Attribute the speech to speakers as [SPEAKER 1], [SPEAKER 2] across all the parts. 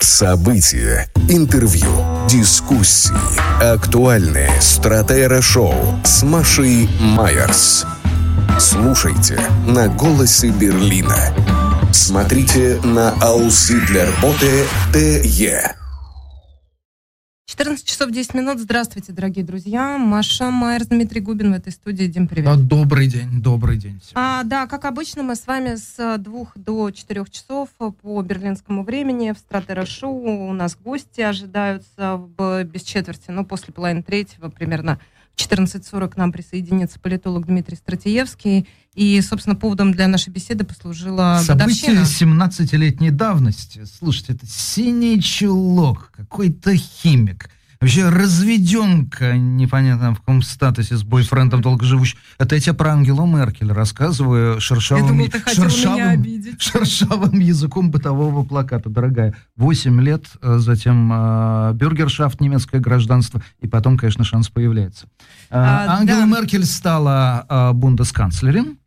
[SPEAKER 1] События, интервью, дискуссии, актуальные стратера-шоу с Машей Майерс. Слушайте на «Голосе Берлина». Смотрите на Ауслидлерботе ТЕ.
[SPEAKER 2] 14 часов 10 минут. Здравствуйте, дорогие друзья. Маша Майер, Дмитрий Губин в этой студии. Дим, привет.
[SPEAKER 3] Добрый день, добрый день.
[SPEAKER 2] А, да, как обычно, мы с вами с двух до четырех часов по берлинскому времени в Стратера Шоу. У нас гости ожидаются в, без четверти, ну, после половины третьего примерно в 14.40 к нам присоединится политолог Дмитрий Стратиевский. И, собственно, поводом для нашей беседы послужила
[SPEAKER 3] Событие
[SPEAKER 2] годовщина.
[SPEAKER 3] 17-летней давности. Слушайте, это синий чулок, какой-то химик. Вообще разведенка, непонятно в каком статусе, с бойфрендом долгоживущий. Это я тебе про Ангелу Меркель рассказываю шершавым,
[SPEAKER 2] Я думал,
[SPEAKER 3] шершавым, шершавым языком бытового плаката, дорогая. Восемь лет, э, затем э, бюргершафт, немецкое гражданство, и потом, конечно, шанс появляется. Э,
[SPEAKER 2] А,
[SPEAKER 3] Ангела
[SPEAKER 2] да.
[SPEAKER 3] Меркель стала э, бундесканцлером,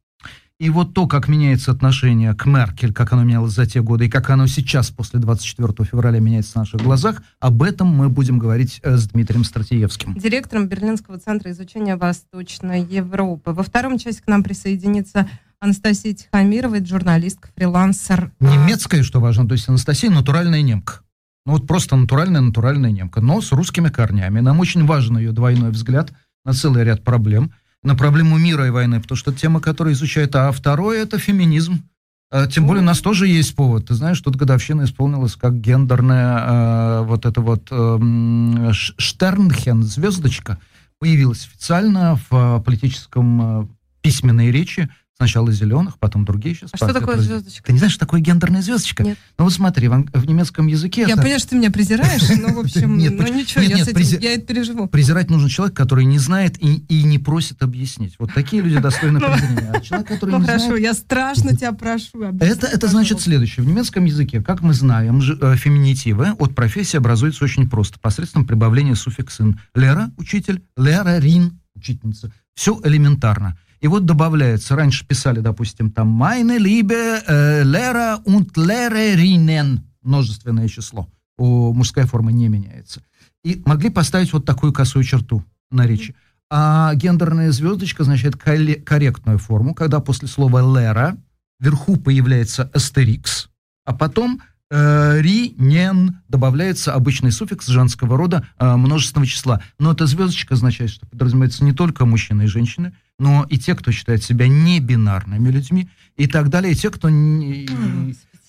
[SPEAKER 3] и вот то, как меняется отношение к Меркель, как оно менялось за те годы, и как оно сейчас, после 24 февраля, меняется на наших глазах, об этом мы будем говорить э, с Дмитрием Стратиевским.
[SPEAKER 2] директором Берлинского центра изучения Восточной Европы. Во втором части к нам присоединится Анастасия Тихомирова, журналистка, фрилансер.
[SPEAKER 3] Немецкая, что важно, то есть Анастасия натуральная немка. Ну вот просто натуральная, натуральная немка, но с русскими корнями. Нам очень важен ее двойной взгляд на целый ряд проблем, на проблему мира и войны, потому что тема, которая изучает. А второе – это феминизм. А, Тем более у нас тоже есть повод. Ты знаешь, тут годовщина исполнилась как гендерная э, вот это вот ш- Штернхен, звездочка, появилась официально в э, политическом э, письменной речи. Сначала зеленых, потом другие сейчас.
[SPEAKER 2] А что такое
[SPEAKER 3] произвели.
[SPEAKER 2] звездочка?
[SPEAKER 3] Ты не знаешь, что такое гендерная звездочка?
[SPEAKER 2] Нет.
[SPEAKER 3] Ну вот смотри, в, ан- в немецком языке
[SPEAKER 2] Я
[SPEAKER 3] это-
[SPEAKER 2] понимаю, что ты меня презираешь, но, в общем,
[SPEAKER 3] Нет,
[SPEAKER 2] ну
[SPEAKER 3] поч-
[SPEAKER 2] ничего,
[SPEAKER 3] нет,
[SPEAKER 2] я,
[SPEAKER 3] нет,
[SPEAKER 2] этим,
[SPEAKER 3] прези-
[SPEAKER 2] я это переживу.
[SPEAKER 3] презирать нужен человек, который не знает и, и не просит объяснить. Вот такие люди достойны
[SPEAKER 2] Ну,
[SPEAKER 3] презрения. А человек, который
[SPEAKER 2] Ну
[SPEAKER 3] не
[SPEAKER 2] хорошо,
[SPEAKER 3] знает...
[SPEAKER 2] я страшно тебя прошу.
[SPEAKER 3] Это, это значит следующее. В немецком языке, как мы знаем, ж- э, феминитивы от профессии образуются очень просто, посредством прибавления суффикса «ин». Лера – учитель, лерерин – учительница. Все элементарно. И вот добавляется, раньше писали, допустим, там «meine liebe äh, Lehrer und Lehrerinnen» множественное число. У мужская форма не меняется. И могли поставить вот такую косую черту на речи. А гендерная звездочка означает корректную форму, когда после слова «лера» вверху появляется астерикс, а потом э, ри, нен, добавляется обычный суффикс женского рода э, множественного числа. Но эта звездочка означает, что подразумевается не только мужчины и женщины, но и те, кто считает себя небинарными людьми, и так далее, и те, кто не-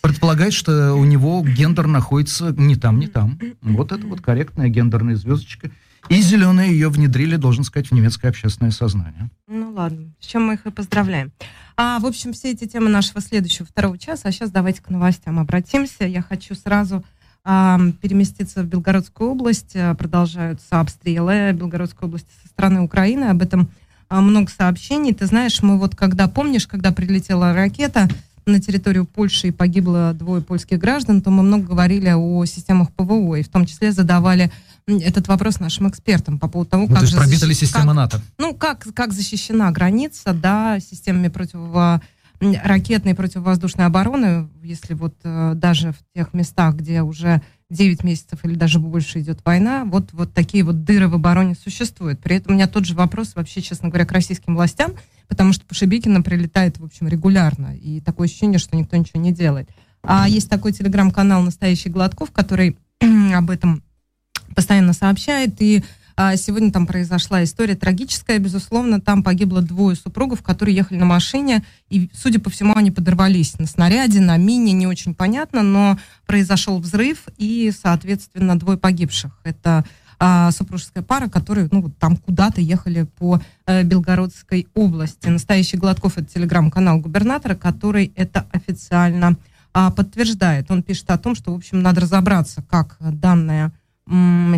[SPEAKER 3] предполагает, что у него гендер находится не там, не там. Вот это вот корректная гендерная звездочка. И зеленые ее внедрили, должен сказать, в немецкое общественное сознание.
[SPEAKER 2] Ну ладно, с чем мы их и поздравляем. А, в общем, все эти темы нашего следующего второго часа. А сейчас давайте к новостям обратимся. Я хочу сразу а, переместиться в Белгородскую область. А, Продолжаются обстрелы Белгородской области со стороны Украины. Об этом а, много сообщений. Ты знаешь, мы вот когда, помнишь, когда прилетела ракета на территорию Польши и погибло двое польских граждан, то мы много говорили о системах ПВО, и в том числе задавали этот вопрос нашим экспертам по поводу того,
[SPEAKER 3] Ну,
[SPEAKER 2] как
[SPEAKER 3] то есть
[SPEAKER 2] же
[SPEAKER 3] пробита ли
[SPEAKER 2] защи-
[SPEAKER 3] система
[SPEAKER 2] как-
[SPEAKER 3] НАТО?
[SPEAKER 2] ну, как, как защищена граница, да, системами противо м, ракетной и противовоздушной обороны, если вот э, даже в тех местах, где уже 9 месяцев или даже больше идет война, вот, вот такие вот дыры в обороне существуют. При этом у меня тот же вопрос вообще, честно говоря, к российским властям, потому что по Шебекино прилетает, в общем, регулярно, и такое ощущение, что никто ничего не делает. А есть такой телеграм-канал «Настоящий Гладков», который об этом постоянно сообщает, и а, сегодня там произошла история трагическая, безусловно, там погибло двое супругов, которые ехали на машине, и, судя по всему, они подорвались на снаряде, на мине, не очень понятно, но произошел взрыв, и, соответственно, двое погибших. Это а, супружеская пара, которые, ну, вот там куда-то ехали по э, Белгородской области. Настоящий Гладков — это телеграм-канал губернатора, который это официально а, подтверждает. Он пишет о том, что, в общем, надо разобраться, как данная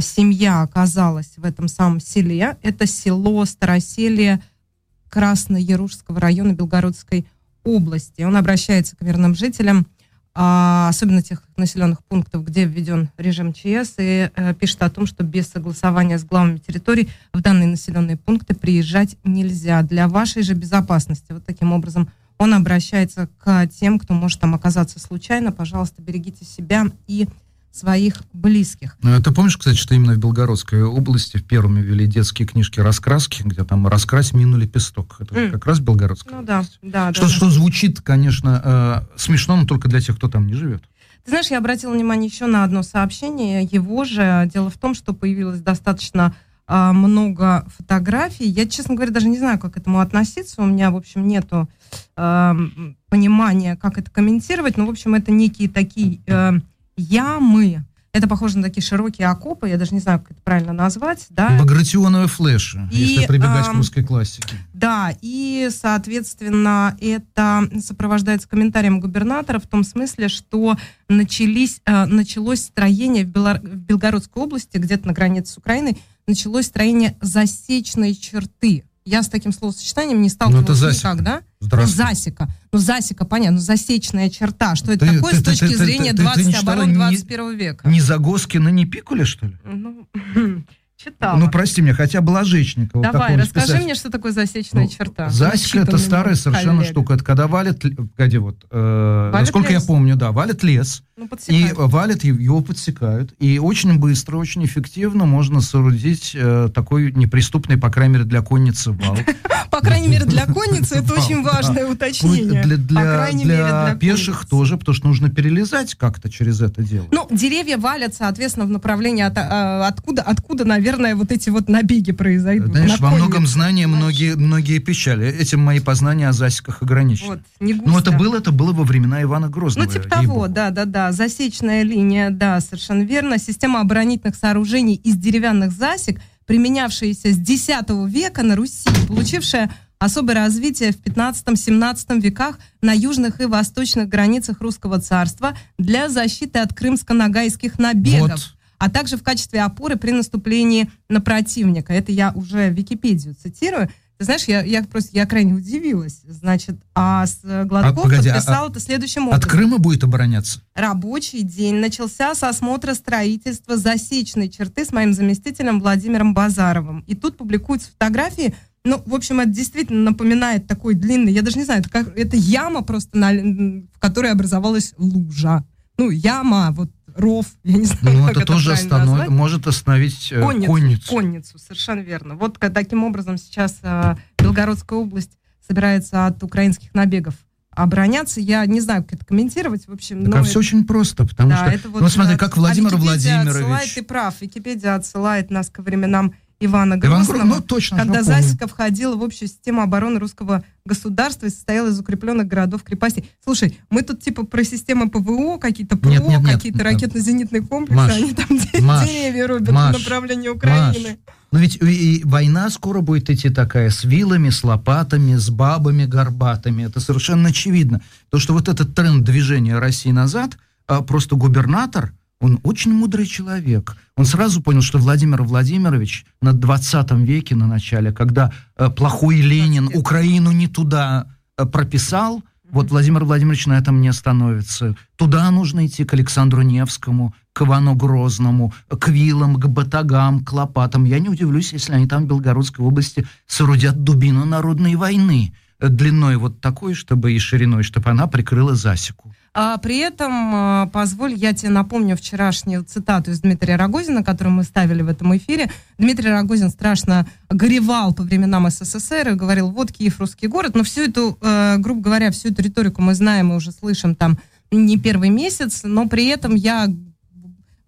[SPEAKER 2] семья оказалась в этом самом селе. Это село Староселье Краснояружского района Белгородской области. Он обращается к мирным жителям, а, особенно тех населенных пунктов, где введен режим ЧС, и э, пишет о том, что без согласования с главами территорий в данные населенные пункты приезжать нельзя для вашей же безопасности. Вот таким образом он обращается к тем, кто может там оказаться случайно. Пожалуйста, берегите себя и своих близких.
[SPEAKER 3] Ну, ты помнишь, кстати, что именно в Белгородской области в первыми ввели детские книжки раскраски, где там раскрась мину лепесток. Это mm. как раз Белгородская
[SPEAKER 2] Ну область. да, да.
[SPEAKER 3] Что,
[SPEAKER 2] да,
[SPEAKER 3] что да. звучит, конечно, э, смешно, но только для тех, кто там не живет.
[SPEAKER 2] Ты знаешь, я обратила внимание еще на одно сообщение. Его же дело в том, что появилось достаточно э, много фотографий. Я, честно говоря, даже не знаю, как к этому относиться. У меня, в общем, нету э, понимания, как это комментировать. Но, в общем, это некие такие э, ямы. Это похоже на такие широкие окопы, я даже не знаю, как это правильно назвать, да.
[SPEAKER 3] Багратионовые флеши, и, если прибегать э, к русской классике.
[SPEAKER 2] Да, и, соответственно, это сопровождается комментарием губернатора в том смысле, что начались, э, началось строение в, Белор... в Белгородской области, где-то на границе с Украиной, началось строение засечной черты я с таким словосочетанием не сталкивалась ну, никак, да? Ну, засека. Ну, засека, понятно, ну, засечная черта. Что это ты, такое ты, с точки ты, зрения ты, 20 ты, ты оборот 21 века?
[SPEAKER 3] Не Загоскина, не Пикуля, что ли?
[SPEAKER 2] Ну, читала.
[SPEAKER 3] Ну, прости меня, хотя Блажечникова.
[SPEAKER 2] Давай, расскажи мне, что такое засечная ну, черта.
[SPEAKER 3] Засека – это старая совершенно коллега. штука. Это когда валит, погоди, вот, э, валит насколько лес? я помню, да, валит лес, ну, и валит, его подсекают. И очень быстро, очень эффективно можно соорудить э, такой неприступный, по крайней мере, для конницы вал.
[SPEAKER 2] По крайней мере, для конницы это очень важное уточнение.
[SPEAKER 3] Для пеших тоже, потому что нужно перелезать как-то через это дело.
[SPEAKER 2] Ну, деревья валят, соответственно, в направлении а, откуда, откуда, наверное, вот эти вот набеги произойдут.
[SPEAKER 3] Знаешь, во многом знания многие, многие печали. Этим мои познания о засеках ограничены. Вот, не густо. Но это было, это было во времена Ивана Грозного.
[SPEAKER 2] Ну, типа того, да, да, да. Засечная линия, да, совершенно верно. Система оборонительных сооружений из деревянных засек, применявшаяся с X века на Руси, получившая особое развитие в 15-17 веках на южных и восточных границах Русского царства для защиты от крымско-ногайских набегов. Вот а также в качестве опоры при наступлении на противника. Это я уже Википедию цитирую. Ты знаешь, я, я просто я крайне удивилась. Значит, а с Гладков а, погоди, подписал а, это следующим образом.
[SPEAKER 3] От Крыма будет обороняться?
[SPEAKER 2] Рабочий день начался с осмотра строительства засечной черты с моим заместителем Владимиром Базаровым. И тут публикуются фотографии ну, в общем, это действительно напоминает такой длинный, я даже не знаю, это, как, это яма просто, на, в которой образовалась лужа. Ну, яма, вот ров, я не знаю,
[SPEAKER 3] Ну, это, это тоже останов... может остановить э, конницу, конницу.
[SPEAKER 2] Конницу, совершенно верно. Вот таким образом сейчас э, Белгородская область собирается от украинских набегов обороняться. Я не знаю, как это комментировать. В общем,
[SPEAKER 3] так, но а все очень просто, потому да, что... Это вот, ну, смотри, как Владимир а Владимирович...
[SPEAKER 2] Отсылает, ты прав, Википедия отсылает нас ко временам Ивана Грозного, Иван, ну, точно, когда Засека входила в общую систему обороны русского государства и состояла из укрепленных городов крепостей. Слушай, мы тут типа про системы ПВО, какие-то ПВО, какие-то ракетно-зенитные комплексы, Маш, они там Маш, деревья рубят Маш, в направлении Украины. Маш.
[SPEAKER 3] Но ведь и война скоро будет идти такая с вилами, с лопатами, с бабами горбатыми. Это совершенно очевидно. То, что вот этот тренд движения России назад, а, просто губернатор – он очень мудрый человек. Он сразу понял, что Владимир Владимирович на 20 веке, на начале, когда э, плохой Ленин Украину не туда э, прописал, вот Владимир Владимирович на этом не остановится. Туда нужно идти к Александру Невскому, к Ивану Грозному, к Вилам, к Батагам, к Лопатам. Я не удивлюсь, если они там в Белгородской области соорудят дубину народной войны э, длиной вот такой, чтобы и шириной, чтобы она прикрыла засеку.
[SPEAKER 2] А при этом, а, позволь, я тебе напомню вчерашнюю цитату из Дмитрия Рогозина, которую мы ставили в этом эфире. Дмитрий Рогозин страшно горевал по временам СССР и говорил, вот Киев русский город. Но всю эту, э, грубо говоря, всю эту риторику мы знаем и уже слышим там не первый месяц, но при этом я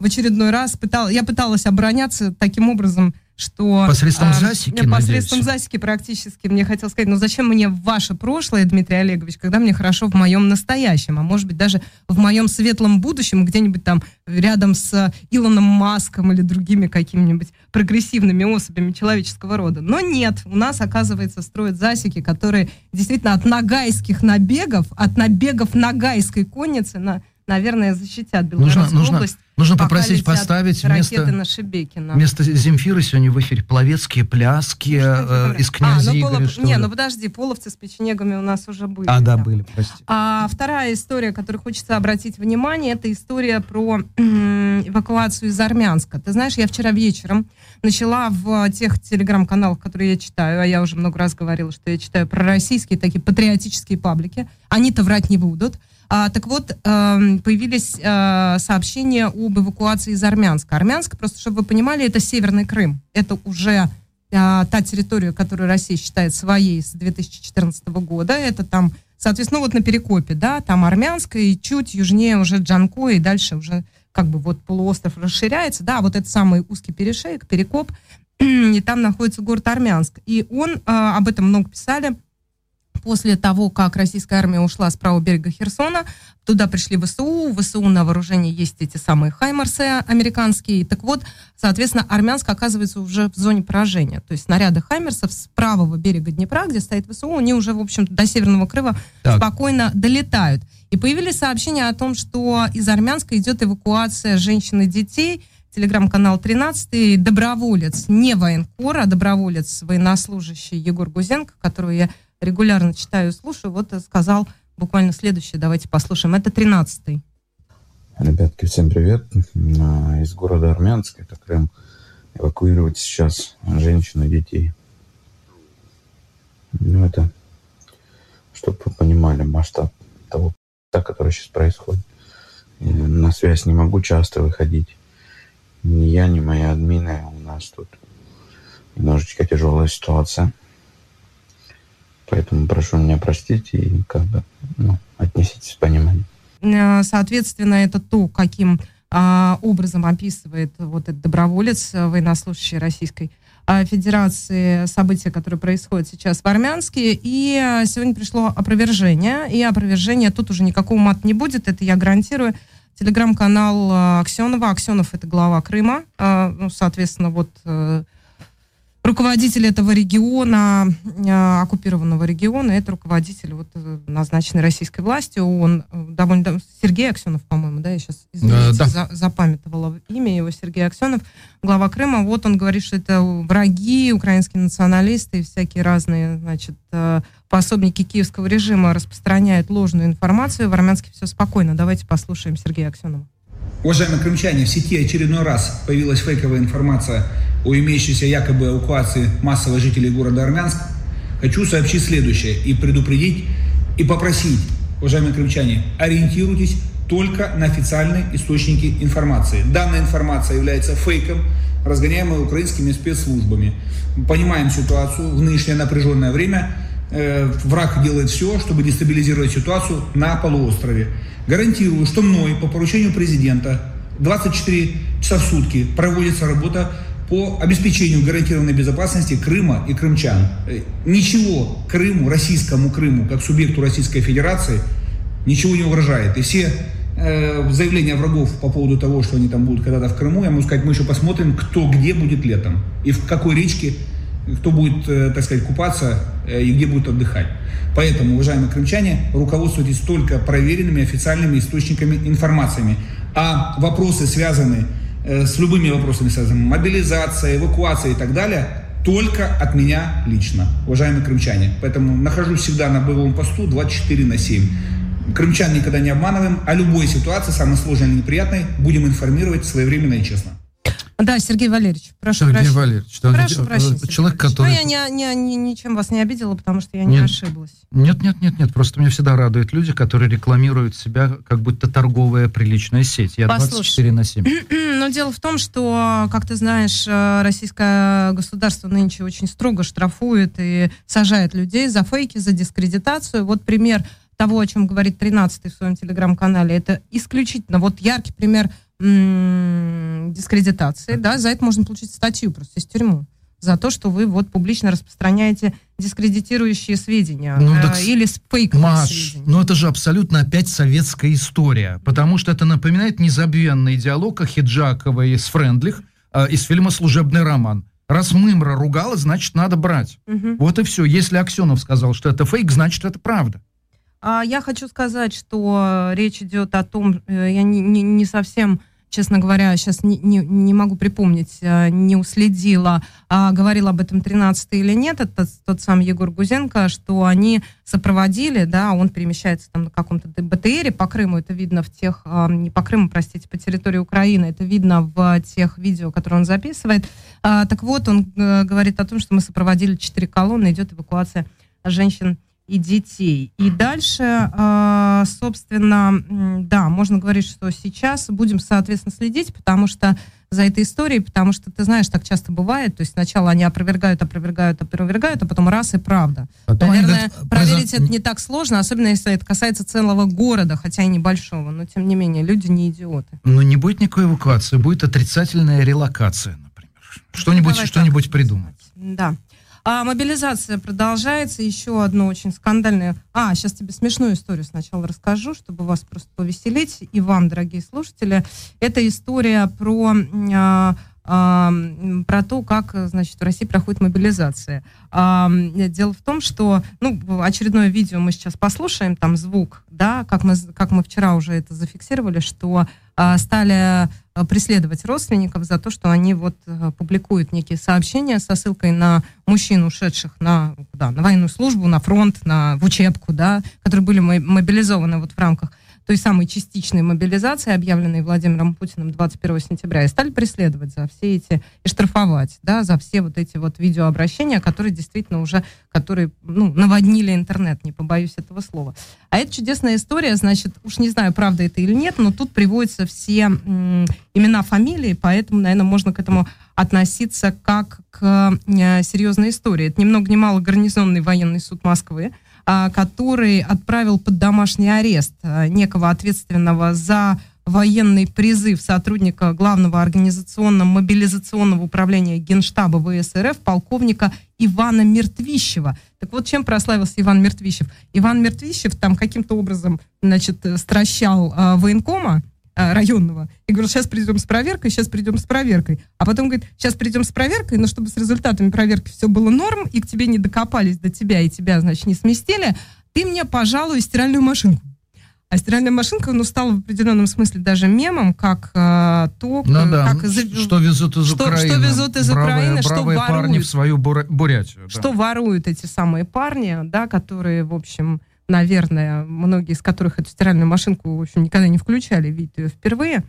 [SPEAKER 2] в очередной раз пытал, я пыталась обороняться таким образом, что...
[SPEAKER 3] Посредством а, засеки,
[SPEAKER 2] Посредством надеюсь. засеки практически. Мне хотел сказать, ну зачем мне ваше прошлое, Дмитрий Олегович, когда мне хорошо в моем настоящем, а может быть даже в моем светлом будущем, где-нибудь там рядом с Илоном Маском или другими какими-нибудь прогрессивными особями человеческого рода. Но нет, у нас, оказывается, строят засеки, которые действительно от нагайских набегов, от набегов нагайской конницы на наверное, защитят Белгородскую нужно,
[SPEAKER 3] нужно,
[SPEAKER 2] область.
[SPEAKER 3] Нужно попросить поставить вместо,
[SPEAKER 2] на Шебекина.
[SPEAKER 3] вместо Земфиры сегодня в эфире половецкие пляски э, из князей а, ну, Игоря.
[SPEAKER 2] Не, ну подожди, половцы с печенегами у нас уже были.
[SPEAKER 3] А, да, да. были, прости.
[SPEAKER 2] А вторая история, которую хочется обратить внимание, это история про эвакуацию из Армянска. Ты знаешь, я вчера вечером начала в тех телеграм-каналах, которые я читаю, а я уже много раз говорила, что я читаю про российские такие патриотические паблики, они-то врать не будут, А, так вот, э, появились э, сообщения об эвакуации из Армянска. Армянск, просто чтобы вы понимали, это Северный Крым. Это уже э, та территория, которую Россия считает своей с 2014 года. Это там, соответственно, вот на Перекопе, да, там Армянская и чуть южнее уже Джанко, и дальше уже как бы вот полуостров расширяется, да, вот это самый узкий перешеек, Перекоп, и там находится город Армянск. И он, э, об этом много писали, после того, как российская армия ушла с правого берега Херсона, туда пришли ВСУ, ВСУ на вооружении есть эти самые Хаймарсы американские. Так вот, соответственно, Армянск оказывается уже в зоне поражения. То есть снаряды Хаймерсов с правого берега Днепра, где стоит ВСУ, они уже, в общем до Северного Крыма так. спокойно долетают. И появились сообщения о том, что из Армянска идет эвакуация женщин и детей, телеграм-канал 13 доброволец, не военкор, а доброволец, военнослужащий Егор Гузенко, которого я регулярно читаю и слушаю, вот сказал буквально следующее, давайте послушаем. Это 13-й.
[SPEAKER 4] Ребятки, всем привет. Из города Армянск, это Крым. Эвакуировать сейчас женщин и детей. Ну, это, чтобы вы понимали масштаб того, который сейчас происходит. На связь не могу часто выходить. Ни я, ни мои админы. У нас тут немножечко тяжелая ситуация. Поэтому прошу меня простить и как бы ну, отнеситесь с пониманием.
[SPEAKER 2] Э, соответственно, это то, каким а, образом описывает вот этот доброволец, э, военнослужащий Российской а, Федерации, события, которые происходят сейчас в Армянске. И э, сегодня пришло опровержение. И опровержение тут уже никакого мат не будет, это я гарантирую. Телеграм-канал Аксенова. Аксенов это глава Крыма. Ну, соответственно, вот руководитель этого региона, э, оккупированного региона, это руководитель, вот, э, назначенный российской властью, он э, довольно... Сергей Аксенов, по-моему, да, я сейчас, извините, да. за, запамятовала имя его, Сергей Аксенов, глава Крыма, вот он говорит, что это враги, украинские националисты и всякие разные, значит, пособники киевского режима распространяют ложную информацию, в Армянске все спокойно. Давайте послушаем Сергея Аксенова.
[SPEAKER 5] Уважаемые крымчане, в сети очередной раз появилась фейковая информация о имеющейся якобы эвакуации массовых жителей города Армянск. Хочу сообщить следующее и предупредить, и попросить, уважаемые крымчане, ориентируйтесь только на официальные источники информации. Данная информация является фейком, разгоняемой украинскими спецслужбами. Понимаем ситуацию в нынешнее напряженное время. Э, враг делает все, чтобы дестабилизировать ситуацию на полуострове. Гарантирую, что мной по поручению президента 24 часа в сутки проводится работа по обеспечению гарантированной безопасности Крыма и крымчан. Э, ничего Крыму, российскому Крыму, как субъекту Российской Федерации, ничего не угрожает. И все э, заявления врагов по поводу того, что они там будут когда-то в Крыму, я могу сказать, мы еще посмотрим, кто где будет летом и в какой речке кто будет, э, так сказать, купаться э, и где будет отдыхать. Поэтому, уважаемые крымчане, руководствуйтесь только проверенными официальными источниками информациями. А вопросы, связанные э, с любыми вопросами, связанными мобилизация, эвакуация и так далее, только от меня лично, уважаемые крымчане. Поэтому нахожусь всегда на боевом посту 24 на 7. Крымчан никогда не обманываем, о любой ситуации, самой сложной или неприятной, будем информировать своевременно и честно.
[SPEAKER 2] Да, Сергей Валерьевич, прошу
[SPEAKER 3] Сергей прощения. Валерьевич,
[SPEAKER 2] прошу прощения.
[SPEAKER 3] Человек, который...
[SPEAKER 2] Ну, я не, не, не, ничем вас не обидела, потому что я не нет, ошиблась.
[SPEAKER 3] Нет, нет, нет, нет. Просто меня всегда радуют люди, которые рекламируют себя как будто торговая приличная сеть. Я Послушай, 24 на 7.
[SPEAKER 2] Но дело в том, что, как ты знаешь, э, российское государство нынче очень строго штрафует и сажает людей за фейки, за дискредитацию. Вот пример того, о чем говорит 13-й в своем телеграм-канале, это исключительно вот яркий пример дискредитации, да, за это можно получить статью просто из тюрьмы за то, что вы вот публично распространяете дискредитирующие сведения ну, э, так, или фейковые Маш, сведения.
[SPEAKER 3] ну это же абсолютно опять советская история, потому что это напоминает незабвенный диалог о Хиджаковой с Френдлих э, из фильма «Служебный роман». Раз Мымра ругала, значит, надо брать. Угу. Вот и все. Если Аксенов сказал, что это фейк, значит, это правда.
[SPEAKER 2] А я хочу сказать, что речь идет о том, э, я не, не, не совсем честно говоря, сейчас не, не, не могу припомнить, э, не уследила, а говорил об этом 13 или нет, это тот сам Егор Гузенко, что они сопроводили, да, он перемещается там на каком-то БТРе по Крыму, это видно в тех, а, не по Крыму, простите, по территории Украины, это видно в тех видео, которые он записывает. А, так вот, он э, говорит о том, что мы сопроводили четыре колонны, идет эвакуация женщин и детей. И дальше, э, собственно, да, можно говорить, что сейчас будем, соответственно, следить, потому что за этой историей, потому что, ты знаешь, так часто бывает, то есть сначала они опровергают, опровергают, опровергают, а потом раз и правда. Потом Наверное, говорят, проверить произо... это не так сложно, особенно если это касается целого города, хотя и небольшого, но тем не менее, люди не идиоты.
[SPEAKER 3] Но не будет никакой эвакуации, будет отрицательная релокация, например. Что-нибудь ну, что-нибудь придумать.
[SPEAKER 2] Да. А мобилизация продолжается. Еще одно очень скандальное... А, сейчас тебе смешную историю сначала расскажу, чтобы вас просто повеселить. И вам, дорогие слушатели. Это история про... А, про то, как, значит, в России проходит мобилизация. Дело в том, что, ну, очередное видео мы сейчас послушаем, там звук, да, как мы, как мы вчера уже это зафиксировали, что а, стали а, преследовать родственников за то, что они вот а, публикуют некие сообщения со ссылкой на мужчин, ушедших на, да, на военную службу, на фронт, на, в учебку, да, которые были мобилизованы вот в рамках той самой частичной мобилизации, объявленной Владимиром Путиным 21 сентября, и стали преследовать за все эти, и штрафовать, да, за все вот эти вот видеообращения, которые действительно уже, которые, ну, наводнили интернет, не побоюсь этого слова. А это чудесная история, значит, уж не знаю, правда это или нет, но тут приводятся все имена, фамилии, поэтому, наверное, можно к этому относиться как к э, серьезной истории. Это ни много ни мало гарнизонный военный суд Москвы, который отправил под домашний арест а, некого ответственного за военный призыв сотрудника главного организационно-мобилизационного управления Генштаба ВСРФ полковника Ивана Мертвищева. Так вот, чем прославился Иван Мертвищев? Иван Мертвищев там каким-то образом, значит, стращал э, военкома, а, районного. И говорил, сейчас придем с проверкой, сейчас придем с проверкой. А потом говорит, сейчас придем с проверкой, но чтобы с результатами проверки все было норм, и к тебе не докопались до тебя, и тебя, значит, не сместили, ты мне, пожалуй, стиральную машинку. А стиральная машинка, ну, стала в определенном смысле даже мемом, как э, то,
[SPEAKER 3] ну, да.
[SPEAKER 2] как
[SPEAKER 3] из, что везут из
[SPEAKER 2] что,
[SPEAKER 3] Украины.
[SPEAKER 2] Что везут из бравые, Украины,
[SPEAKER 3] бравые
[SPEAKER 2] что
[SPEAKER 3] воруют. парни в свою Бурятию.
[SPEAKER 2] Да. Что воруют эти самые парни, да, которые, в общем, наверное, многие из которых эту стиральную машинку, в общем, никогда не включали, видят ее впервые.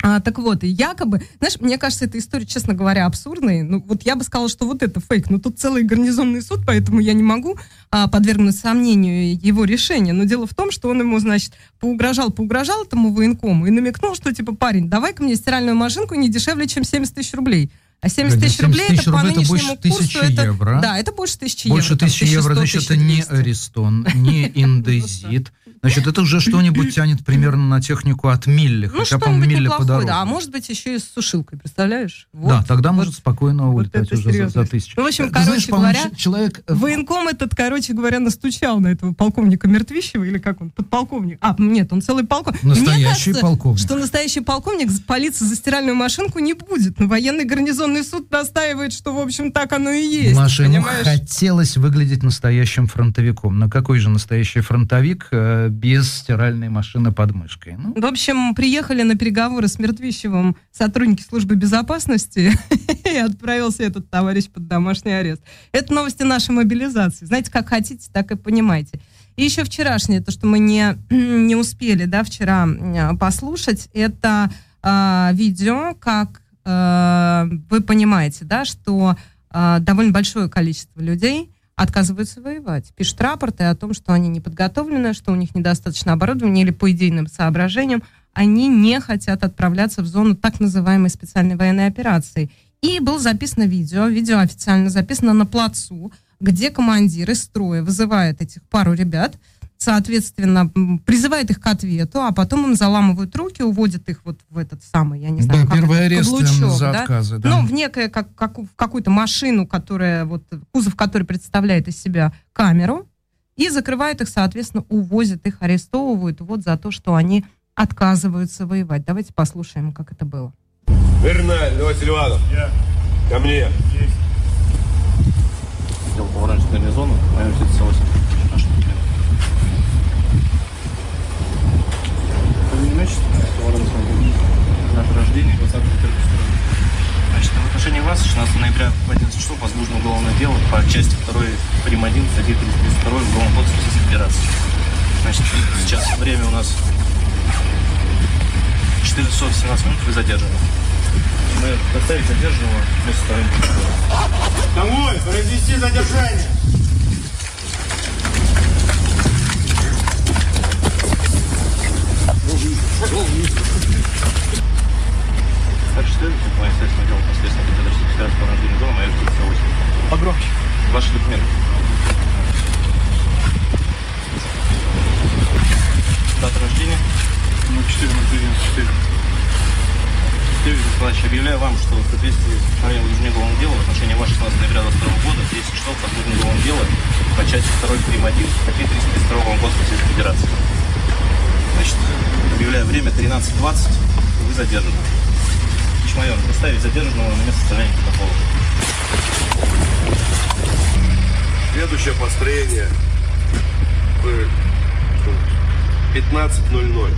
[SPEAKER 2] А, так вот, и якобы, знаешь, мне кажется, эта история, честно говоря, абсурдная. Ну, вот я бы сказала, что вот это фейк. Но тут целый гарнизонный суд, поэтому я не могу а, подвергнуть сомнению его решение. Но дело в том, что он ему, значит, поугрожал, поугрожал этому военкому и намекнул, что, типа, парень, давай-ка мне стиральную машинку не дешевле, чем 70 тысяч рублей. А 70 тысяч рублей это по нынешнему это курсу это,
[SPEAKER 3] евро.
[SPEAKER 2] Да, это больше тысячи
[SPEAKER 3] евро. Больше тысячи евро, значит, это не Аристон, не Индезит. Значит, это уже что-нибудь тянет примерно на технику от Милли,
[SPEAKER 2] ну, хотя, по-моему, Милли подороже. Да, а может быть еще и с сушилкой, представляешь?
[SPEAKER 3] Вот, да, тогда вот, может спокойно улетать вот уже за, за тысячу.
[SPEAKER 2] Ну, в общем, короче знаешь, говоря,
[SPEAKER 3] человек...
[SPEAKER 2] Э, военком этот, короче говоря, настучал на этого полковника Мертвищева, или как он, подполковник. А, нет, он целый полковник.
[SPEAKER 3] Настоящий Мне кажется, полковник.
[SPEAKER 2] что настоящий полковник полиции за стиральную машинку не будет. Но военный гарнизонный суд настаивает, что, в общем, так оно и есть.
[SPEAKER 3] Маша, ему хотелось выглядеть настоящим фронтовиком. Но какой же настоящий фронтовик э, без стиральной машины под мышкой.
[SPEAKER 2] Ну. В общем, приехали на переговоры с Мертвищевым сотрудники службы безопасности, и отправился этот товарищ под домашний арест. Это новости нашей мобилизации. Знаете, как хотите, так и понимаете. И еще вчерашнее, то, что мы не, не успели, да, вчера послушать, это э, видео, как э, вы понимаете, да, что э, довольно большое количество людей отказываются воевать. Пишут рапорты о том, что они не подготовлены, что у них недостаточно оборудования или по идейным соображениям они не хотят отправляться в зону так называемой специальной военной операции. И было записано видео, видео официально записано на плацу, где командир из строя вызывает этих пару ребят, соответственно, призывает их к ответу, а потом им заламывают руки, уводят их вот в этот самый, я не знаю,
[SPEAKER 3] да, как первый арест каблучок, за да? отказы, да.
[SPEAKER 2] Ну, в некое, как, как, в какую-то машину, которая, вот, кузов которой представляет из себя камеру, и закрывают их, соответственно, увозят их, арестовывают вот за то, что они отказываются воевать. Давайте послушаем, как это было.
[SPEAKER 6] Верналь, давай, Селиванов. Я. Ко мне. Есть.
[SPEAKER 7] Хотел поворачивать на зону, наверное, 78. Значит, дата рождения, 20 Значит, в отношении вас 16 ноября в 11 часов возбуждено уголовное дело по части 2 прим. 1 статьи 332 Уголовного кодекса Российской Федерации. Значит, сейчас время у нас 4 часов 17 минут, вы задержаны. Мы доставить задержанного вместе с вторым
[SPEAKER 6] Домой! Произвести задержание!
[SPEAKER 7] Старший следователь, по следственному делу, последствия Петербургского федерального рождения дома, я 38. Погромче. Ваши документы. Дата рождения?
[SPEAKER 8] Ну, 4 на 4.
[SPEAKER 7] Юрий Николаевич, объявляю вам, что в соответствии с постановлением возбуждения уголовного дела в отношении вашего 16 ноября 2022 года в 10 часов возбуждено уголовное дело по части 2 прим. 1 статьи 332 Кодекса Российской Федерации. Значит, объявляю время 13.20, вы задержаны. Чмайор, доставить задержанного на место состояния протокола.
[SPEAKER 6] Следующее построение в 15.00.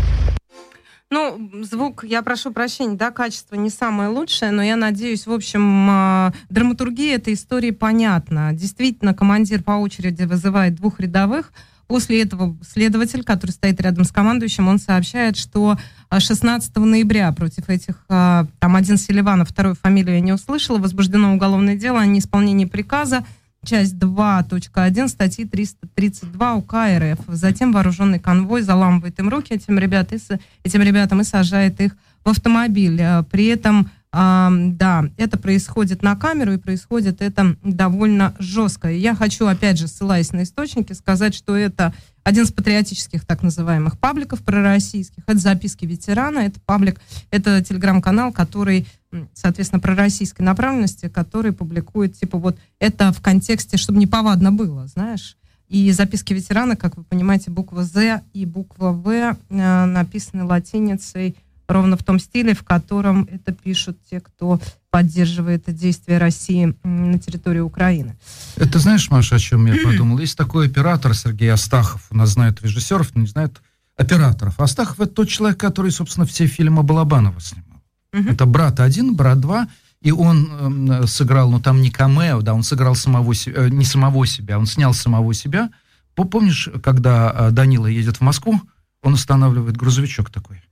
[SPEAKER 2] Ну, звук, я прошу прощения, да, качество не самое лучшее, но я надеюсь, в общем, э, драматургия этой истории понятна. Действительно, командир по очереди вызывает двух рядовых. После этого следователь, который стоит рядом с командующим, он сообщает, что 16 ноября против этих, э, там один Селиванов, вторую фамилию я не услышала, возбуждено уголовное дело о неисполнении приказа часть 2.1 статьи 332 УК РФ. Затем вооруженный конвой заламывает им руки этим, ребят, и, этим ребятам и сажает их в автомобиль. При этом, э, да, это происходит на камеру, и происходит это довольно жестко. И я хочу, опять же, ссылаясь на источники, сказать, что это один из патриотических так называемых пабликов пророссийских. Это записки ветерана, это паблик, это телеграм-канал, который соответственно, пророссийской направленности, который публикует, типа, вот это в контексте, чтобы не повадно было, знаешь. И записки ветерана, как вы понимаете, буква «З» и буква «В» э, написаны латиницей ровно в том стиле, в котором это пишут те, кто поддерживает действия России на территории Украины.
[SPEAKER 3] Это знаешь, Маша, о чем я подумал? Есть такой оператор Сергей Астахов. У нас знают режиссеров, но не знают операторов. Астахов — это тот человек, который, собственно, все фильмы Балабанова снимал. Угу. Это брат один, брат два, и он э, сыграл, ну там не камео, да, он сыграл самого себя, э, не самого себя, он снял самого себя. Помнишь, когда э, Данила едет в Москву, он останавливает грузовичок такой.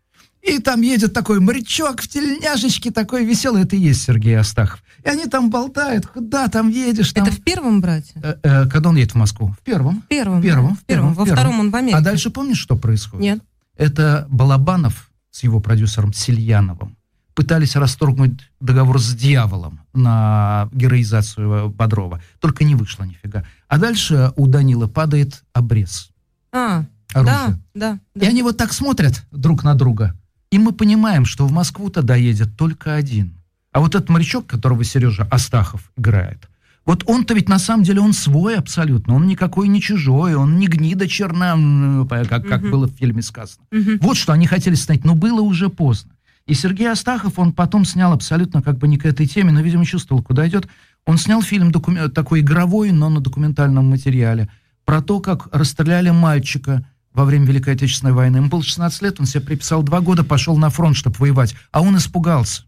[SPEAKER 3] И там едет такой морячок в тельняшечке, такой веселый. Это и есть Сергей Астахов. И они там болтают, куда там едешь. Там...
[SPEAKER 2] Это в первом брате? Э,
[SPEAKER 3] э, когда он едет в Москву? В первом.
[SPEAKER 2] В первом.
[SPEAKER 3] В первом. В первом.
[SPEAKER 2] Во втором он в Америке.
[SPEAKER 3] А дальше помнишь, что происходит?
[SPEAKER 2] Нет.
[SPEAKER 3] Это Балабанов с его продюсером Сильяновым пытались расторгнуть договор с дьяволом на героизацию Бодрова. Только не вышло нифига. А дальше у Данила падает обрез.
[SPEAKER 2] А, оружие. Да, да,
[SPEAKER 3] И они вот так смотрят друг на друга. И мы понимаем, что в Москву-то доедет только один. А вот этот морячок, которого Сережа Астахов играет, вот он-то ведь на самом деле он свой абсолютно, он никакой не чужой, он не гнида черна, как, как угу. было в фильме сказано. Угу. Вот что они хотели снять, но было уже поздно. И Сергей Астахов, он потом снял абсолютно как бы не к этой теме, но, видимо, чувствовал, куда идет. Он снял фильм докумен... такой игровой, но на документальном материале, про то, как расстреляли мальчика во время Великой Отечественной войны. Ему было 16 лет, он себе приписал два года, пошел на фронт, чтобы воевать, а он испугался.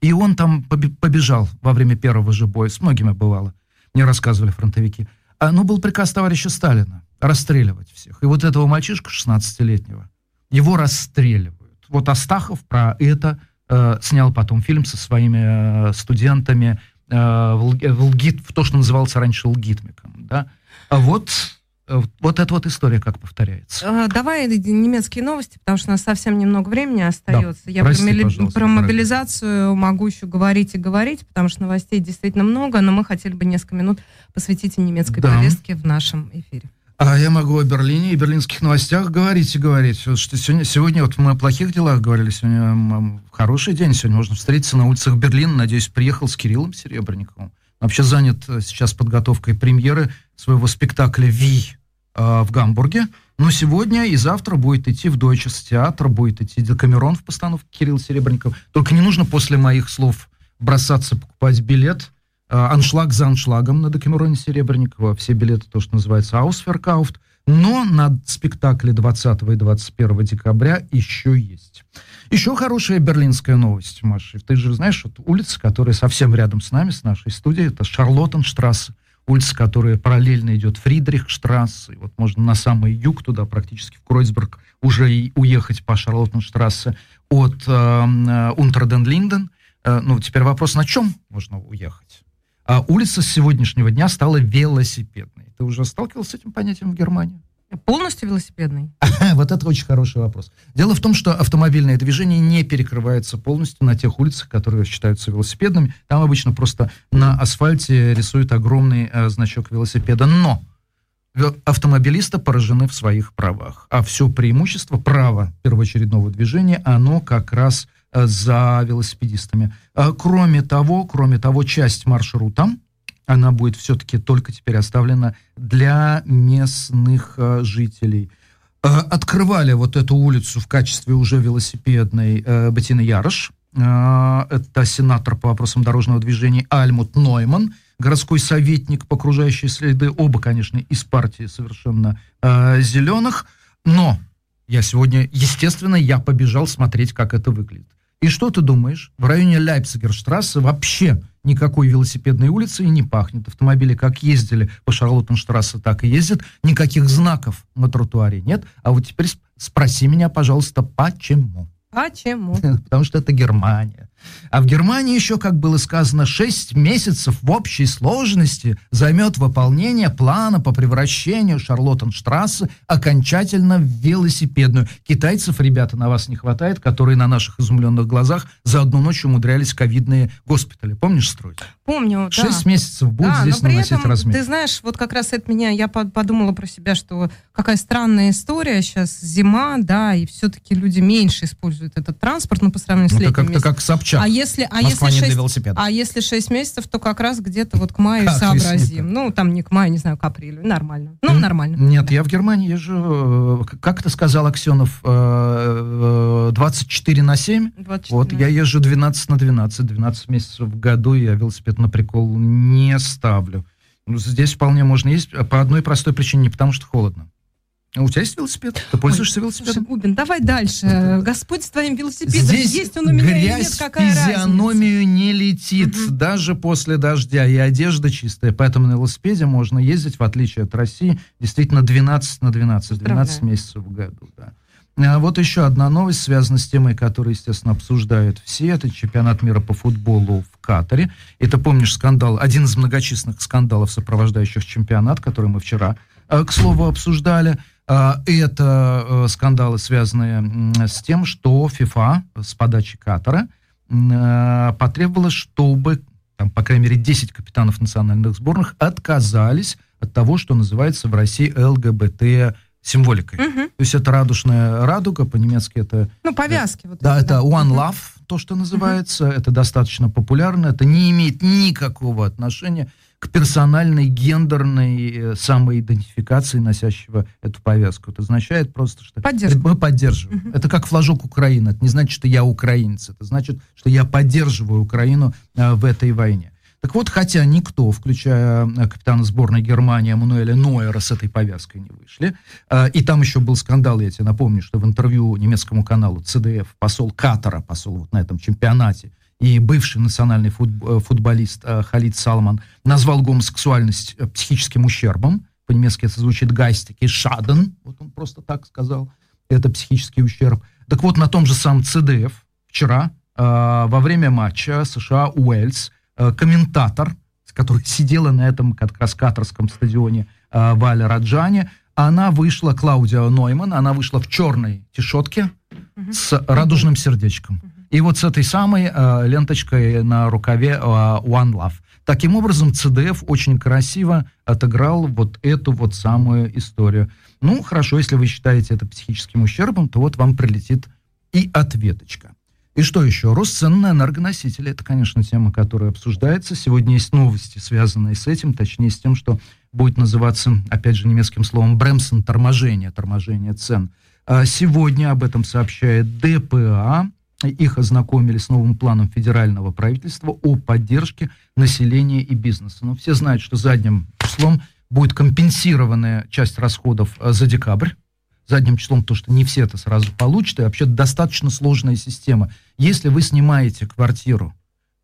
[SPEAKER 3] И он там побежал во время первого же боя, с многими бывало, мне рассказывали фронтовики. А, ну, был приказ товарища Сталина расстреливать всех. И вот этого мальчишку 16-летнего, его расстреливают вот Астахов про это э, снял потом фильм со своими э, студентами э, в, в, Лгит, в то, что назывался раньше лгитмиком. Да? А вот вот эта вот история как повторяется.
[SPEAKER 2] А, давай немецкие новости, потому что у нас совсем немного времени остается.
[SPEAKER 3] Да.
[SPEAKER 2] Я
[SPEAKER 3] Прости,
[SPEAKER 2] про, про мобилизацию могу еще говорить и говорить, потому что новостей действительно много, но мы хотели бы несколько минут посвятить немецкой да. повестке в нашем эфире.
[SPEAKER 3] А я могу о Берлине и берлинских новостях говорить и говорить. Что сегодня, сегодня вот мы о плохих делах говорили, сегодня хороший день, сегодня можно встретиться на улицах Берлина. Надеюсь, приехал с Кириллом Серебренниковым. Вообще занят э, сейчас подготовкой премьеры своего спектакля «Ви» э, в Гамбурге. Но сегодня и завтра будет идти в Deutsches театр, будет идти Декамерон в постановке Кирилла Серебренникова. Только не нужно после моих слов бросаться покупать билет – Э, аншлаг за аншлагом на Декамероне Серебренникова. Все билеты, то, что называется Аусферкауфт. Но на спектакле 20 и 21 декабря еще есть. Еще хорошая берлинская новость, Маша. Ты же знаешь, вот улица, которая совсем рядом с нами, с нашей студией, это Шарлоттенштрассе. Улица, которая параллельно идет Фридрихштрассе. Вот можно на самый юг туда, практически в Кройцберг, уже и уехать по Шарлоттенштрассе от э, э, Унтерден-Линден. Э, ну, теперь вопрос, на чем можно уехать? а улица с сегодняшнего дня стала велосипедной. Ты уже сталкивался с этим понятием в Германии?
[SPEAKER 2] Полностью велосипедный?
[SPEAKER 3] Вот это очень хороший вопрос. Дело в том, что автомобильное движение не перекрывается полностью на тех улицах, которые считаются велосипедными. Там обычно просто на асфальте рисуют огромный э, значок велосипеда. Но автомобилисты поражены в своих правах. А все преимущество права первоочередного движения, оно как раз э, за велосипедистами. А, кроме того, кроме того, часть маршрута, она будет все-таки только теперь оставлена для местных э, жителей. Э, открывали вот эту улицу в качестве уже велосипедной э, Бетина Ярош. Э, это сенатор по вопросам дорожного движения Альмут Нойман, городской советник по окружающей следы, оба, конечно, из партии совершенно э, зеленых. Но я сегодня, естественно, я побежал смотреть, как это выглядит. И что ты думаешь? В районе Ляйпцигерштрассе вообще никакой велосипедной улицы и не пахнет. Автомобили как ездили по Шарлоттенштрассе, так и ездят. Никаких знаков на тротуаре нет. А вот теперь спроси меня, пожалуйста, почему?
[SPEAKER 2] Почему?
[SPEAKER 3] Потому что это Германия. А в Германии еще, как было сказано, 6 месяцев в общей сложности займет выполнение плана по превращению Шарлоттенштрассе окончательно в велосипедную. Китайцев, ребята, на вас не хватает, которые на наших изумленных глазах за одну ночь умудрялись ковидные госпитали. Помнишь строить?
[SPEAKER 2] Помню,
[SPEAKER 3] да. Шесть месяцев будет да, здесь
[SPEAKER 2] но при
[SPEAKER 3] наносить
[SPEAKER 2] этом,
[SPEAKER 3] размер.
[SPEAKER 2] Ты знаешь, вот как раз это меня, я подумала про себя, что какая странная история сейчас, зима, да, и все-таки люди меньше используют этот транспорт, ну, по сравнению с
[SPEAKER 3] ну,
[SPEAKER 2] летним
[SPEAKER 3] как-то как Собчак.
[SPEAKER 2] А если, а
[SPEAKER 3] Москва
[SPEAKER 2] если
[SPEAKER 3] не
[SPEAKER 2] 6,
[SPEAKER 3] для велосипеда.
[SPEAKER 2] А если 6 месяцев, то как раз где-то вот к маю
[SPEAKER 3] Как
[SPEAKER 2] сообразим.
[SPEAKER 3] весне-то?
[SPEAKER 2] Ну, там не к маю, не знаю, к апрелю. Нормально. Ну, нормально.
[SPEAKER 3] Нет, я в Германии езжу, э, как это сказал Аксенов, э, э, 24 на 7.
[SPEAKER 2] 24
[SPEAKER 3] Вот,
[SPEAKER 2] на
[SPEAKER 3] я езжу 12 на 12, 12 месяцев в году, я велосипед на прикол не ставлю. Ну, Здесь вполне можно ездить по одной простой причине, не потому что холодно. А у тебя есть велосипед? Ты пользуешься
[SPEAKER 2] Слушай,
[SPEAKER 3] велосипедом?
[SPEAKER 2] Губин, давай дальше. Господь с твоим велосипедом.
[SPEAKER 3] Здесь
[SPEAKER 2] есть он у меня или
[SPEAKER 3] грязь
[SPEAKER 2] нет, какая
[SPEAKER 3] в
[SPEAKER 2] разница?
[SPEAKER 3] физиономию не летит,
[SPEAKER 2] Мгм.
[SPEAKER 3] даже после дождя, и одежда чистая, поэтому на велосипеде можно ездить, в отличие от России, действительно 12 на 12, 12
[SPEAKER 2] Поздравляю.
[SPEAKER 3] месяцев в году. Да. А вот еще одна новость, связана с темой, которую, естественно, обсуждают все, это чемпионат мира по футболу в Катаре. Это, помнишь, скандал, один из многочисленных скандалов, сопровождающих чемпионат, который мы вчера, э, к слову, обсуждали. А, Это э, скандалы, связанные с тем, что ФИФА с подачи Катара э, потребовала, чтобы, там, по крайней мере, 10 капитанов национальных сборных отказались от того, что называется в России ЛГБТ символикой.
[SPEAKER 2] Мгм.
[SPEAKER 3] То есть это радужная радуга, по-немецки это...
[SPEAKER 2] Ну, повязки. Вот
[SPEAKER 3] Да,
[SPEAKER 2] эти,
[SPEAKER 3] это One
[SPEAKER 2] Мгм.
[SPEAKER 3] Love, то, что называется. Это достаточно популярно. Это не имеет никакого отношения к персональной гендерной э, самоидентификации носящего эту повязку. Это означает просто, что мы поддерживаем. Это как флажок Украины. Это не значит, что я украинец. Это значит, что я поддерживаю Украину э, в этой войне. Так вот, хотя никто, включая э, капитана сборной Германии Мануэля Нойера, с этой повязкой не вышли, э, и там еще был скандал, я тебе напомню, что в интервью немецкому каналу CDF посол Катара, посол вот на этом чемпионате, и бывший национальный э, футболист Халид Салман назвал гомосексуальность психическим ущербом. По-немецки это звучит гайстики шаден, вот он просто так сказал, это психический ущерб. Так вот, на том же самом CDF вчера во время матча США-Уэльс комментатор, который сидела на этом как раз катарском стадионе э, Валя Раджане, она вышла, Клаудио Нойман, она вышла в черной тишотке с радужным сердечком. И вот с этой самой э, ленточкой на рукаве э, One Love. Таким образом, CDF очень красиво отыграл вот эту вот самую историю. Ну, хорошо, если вы считаете это психическим ущербом, то вот вам прилетит и ответочка. И что еще? Рост цен на энергоносители. Это, конечно, тема, которая обсуждается. Сегодня есть новости, связанные с этим, точнее с тем, что будет называться, опять же, немецким словом «бремсен» торможение, торможение цен. А Сегодня об этом сообщает ДПА. Их ознакомили с новым планом федерального правительства о поддержке населения и бизнеса. Но все знают, что задним числом будет компенсированная часть расходов э, за декабрь задним числом, то, что не все это сразу получат, и вообще достаточно сложная система. Если вы снимаете квартиру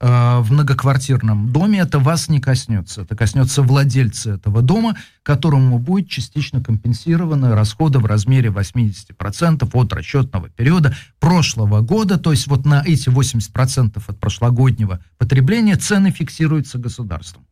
[SPEAKER 3] э, в многоквартирном доме, это вас не коснется. Это коснется владельца этого дома, которому будет частично компенсированы расходы в размере 80% от расчетного периода прошлого года. То есть вот на эти 80% от прошлогоднего потребления цены фиксируются государством.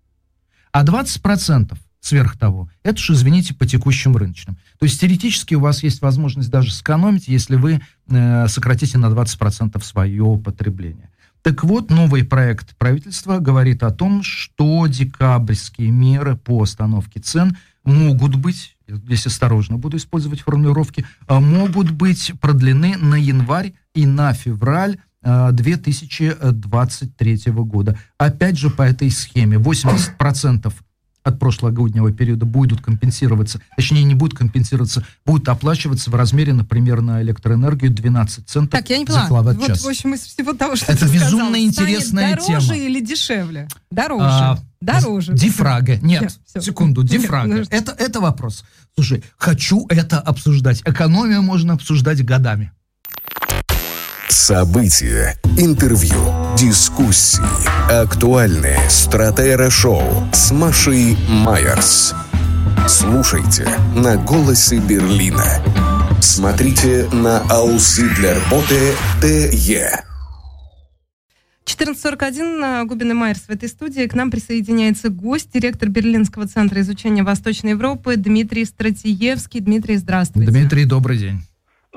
[SPEAKER 3] А 20% сверх того, это же, извините, по текущим рыночным. То есть теоретически у вас есть возможность даже сэкономить, если вы э, сократите на 20% свое потребление. Так вот, новый проект правительства говорит о том, что декабрьские меры по остановке цен могут быть, здесь осторожно буду использовать формулировки, а могут быть продлены на январь и на февраль 2023 э, года. Опять же по этой схеме 80% от прошлогоднего периода будут компенсироваться, точнее не будут компенсироваться, будут оплачиваться в размере, например, на электроэнергию 12 центов
[SPEAKER 2] так, я не поняла.
[SPEAKER 3] за киловатт-час.
[SPEAKER 2] Вот, в общем, из всего того, что
[SPEAKER 3] Это
[SPEAKER 2] ты
[SPEAKER 3] безумно
[SPEAKER 2] сказал,
[SPEAKER 3] интересная
[SPEAKER 2] дороже
[SPEAKER 3] тема.
[SPEAKER 2] или дешевле? Дороже.
[SPEAKER 3] А,
[SPEAKER 2] дороже.
[SPEAKER 3] Дифрага. Нет,
[SPEAKER 2] Всё.
[SPEAKER 3] секунду,
[SPEAKER 2] Нет,
[SPEAKER 3] дифрага.
[SPEAKER 2] подожди.
[SPEAKER 3] это, это вопрос. Слушай, хочу это обсуждать. Экономию можно обсуждать годами.
[SPEAKER 1] События, интервью, дискуссии, актуальные стратера-шоу с Машей Майерс. Слушайте на «Голосе Берлина». Смотрите на «Аусы для работы ТЕ».
[SPEAKER 2] 14.41, Губин и Майерс в этой студии. К нам присоединяется гость, директор Берлинского центра изучения Восточной Европы Дмитрий Стратиевский. Дмитрий, здравствуйте.
[SPEAKER 3] Дмитрий, добрый день.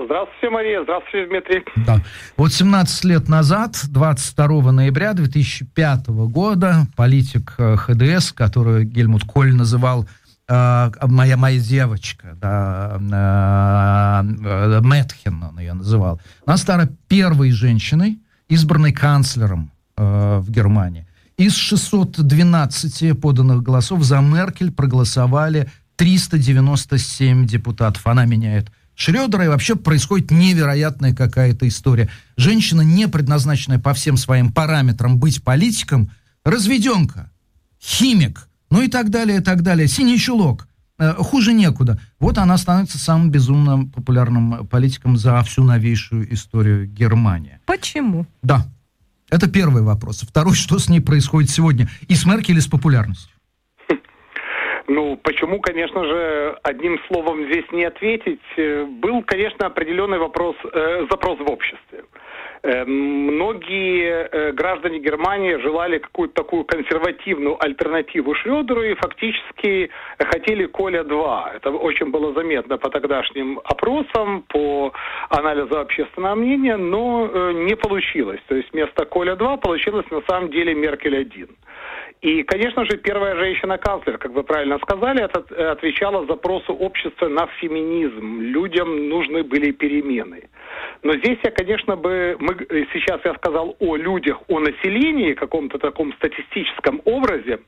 [SPEAKER 9] Здравствуйте, Мария. Здравствуйте, Дмитрий.
[SPEAKER 3] Да. Вот 17 лет назад, 22 ноября 2005 года, политик э, ХДС, которую Гельмут Коль называл э, моя, моя девочка, да, э, э, Мэтхен он ее называл, она стала первой женщиной, избранной канцлером э, в Германии. Из 612 поданных голосов за Меркель проголосовали 397 депутатов. Она меняет Шредера, и вообще происходит невероятная какая-то история. Женщина, не предназначенная по всем своим параметрам быть политиком, разведенка, химик, ну и так далее, и так далее, синий чулок, э, хуже некуда. Вот она становится самым безумно популярным политиком за всю новейшую историю Германии.
[SPEAKER 2] Почему?
[SPEAKER 3] Да, это первый вопрос. Второй, что с ней происходит сегодня? И с Меркель, и с популярностью?
[SPEAKER 9] Ну, почему, конечно же, одним словом здесь не ответить. Э, Был, конечно, определенный вопрос, э, запрос в обществе. Э, Многие э, граждане Германии желали какую-то такую консервативную альтернативу Шредеру и фактически хотели Коля-2. Это очень было заметно по тогдашним опросам, по анализу общественного мнения, но э, не получилось. То есть вместо Коля-2 получилось на самом деле Меркель-1. И, конечно же, первая женщина-канцлер, как вы правильно сказали, это э, отвечала запросу общества на феминизм. Людям нужны были перемены. Но здесь я, конечно, бы... Мы, э, сейчас я сказал о людях, о населении, каком-то таком статистическом образе,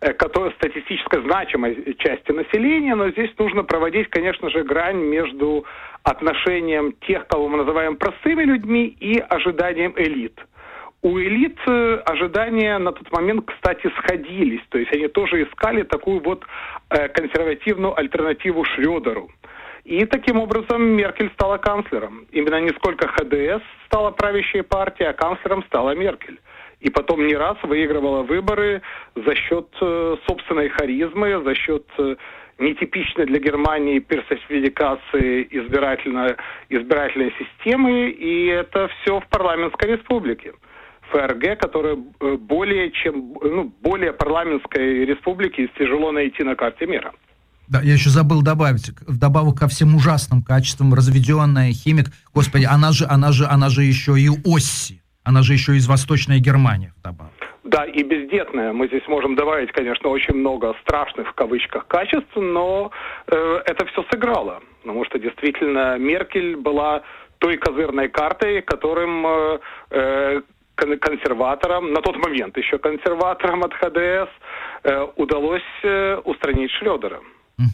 [SPEAKER 9] э, который статистической значимой части населения, но здесь нужно проводить, конечно же, грань между отношением тех, кого мы называем простыми людьми, и ожиданием элит. У элит ожидания на тот момент, кстати, сходились. То есть они тоже искали такую вот э, консервативную альтернативу Шредеру. И таким образом Меркель стала канцлером. Именно не сколько ХДС стала правящей партией, а канцлером стала Меркель. И потом не раз выигрывала выборы за счет э, собственной харизмы, за счет э, нетипичной для Германии персонификации избирательной, избирательной системы. И это все в парламентской республике. ФРГ, которая э, более чем ну, более парламентской республики тяжело найти на карте мира.
[SPEAKER 3] Да, я еще забыл добавить, вдобавок ко всем ужасным качествам, разведенная химик, господи, она же, она же, она же еще и Осси, она же еще из Восточной Германии вдобавок.
[SPEAKER 9] Да, и бездетная. Мы здесь можем добавить, конечно, очень много страшных в кавычках качеств, но э, это все сыграло. Потому что действительно Меркель была той козырной картой, которым э, э, консерваторам, на тот момент еще консерваторам от ХДС, э, удалось э, устранить Шредера.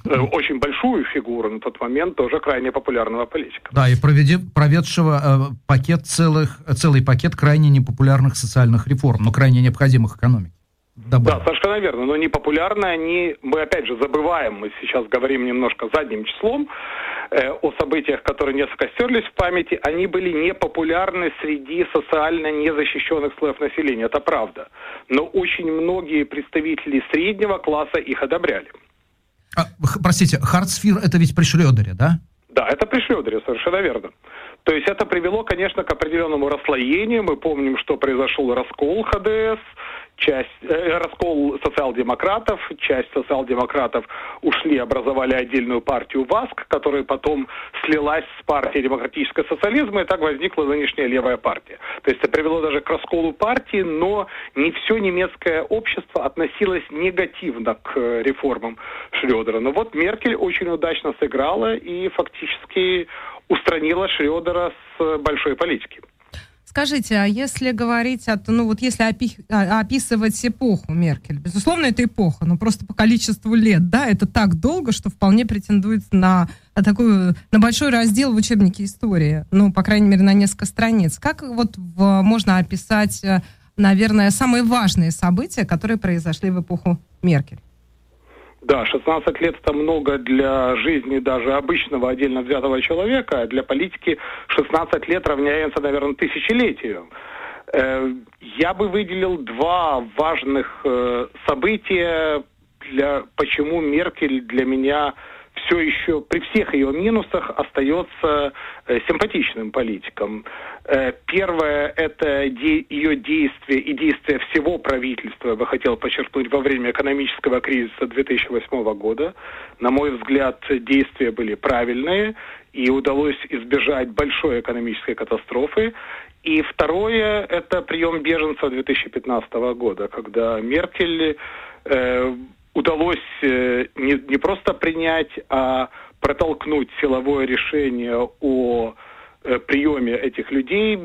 [SPEAKER 9] Э, Очень большую фигуру на тот момент, тоже крайне популярного политика.
[SPEAKER 3] Да, и проведи, проведшего э, пакет целых, целый пакет крайне непопулярных социальных реформ, но крайне необходимых экономике.
[SPEAKER 9] Да, совершенно верно. Но непопулярные они, мы опять же забываем, мы сейчас говорим немножко задним числом э, о событиях, которые несколько стерлись в памяти, они были непопулярны среди социально незащищенных слоев населения, это правда. Но очень многие представители среднего класса их одобряли.
[SPEAKER 3] А, простите, Хартсфир это ведь при Шредере, да?
[SPEAKER 9] Да, это при Шредере, совершенно верно. То есть это привело, конечно, к определенному расслоению. Мы помним, что произошел раскол ХДС, часть, э, раскол социал-демократов, часть социал-демократов ушли, образовали отдельную партию ВАСК, которая потом слилась с партией демократического социализма, и так возникла нынешняя левая партия. То есть это привело даже к расколу партии, но не все немецкое общество относилось негативно к э, реформам Шредера. Но вот Меркель очень удачно сыграла и фактически устранила Шредера с большой политики.
[SPEAKER 2] Скажите, а если говорить, от, ну вот если опи- а, описывать эпоху Меркель, безусловно, это эпоха, но просто по количеству лет, да, это так долго, что вполне претендует на такую, на большой раздел в учебнике истории, ну, по крайней мере, на несколько страниц. Как вот в, можно описать, э, наверное, самые важные события, которые произошли в эпоху Меркель?
[SPEAKER 9] Да, 16 лет это много для жизни даже обычного отдельно взятого человека, а для политики 16 лет равняется, наверное, тысячелетию. Э, я бы выделил два важных э, события, для, почему Меркель для меня все еще при всех ее минусах остается э, симпатичным политиком. Э, первое – это де- ее действия и действия всего правительства, я бы хотел подчеркнуть, во время экономического кризиса 2008 года. На мой взгляд, действия были правильные, и удалось избежать большой экономической катастрофы. И второе – это прием беженцев 2015 года, когда Меркель э, удалось э, не, не просто принять, а протолкнуть силовое решение о э, приеме этих людей,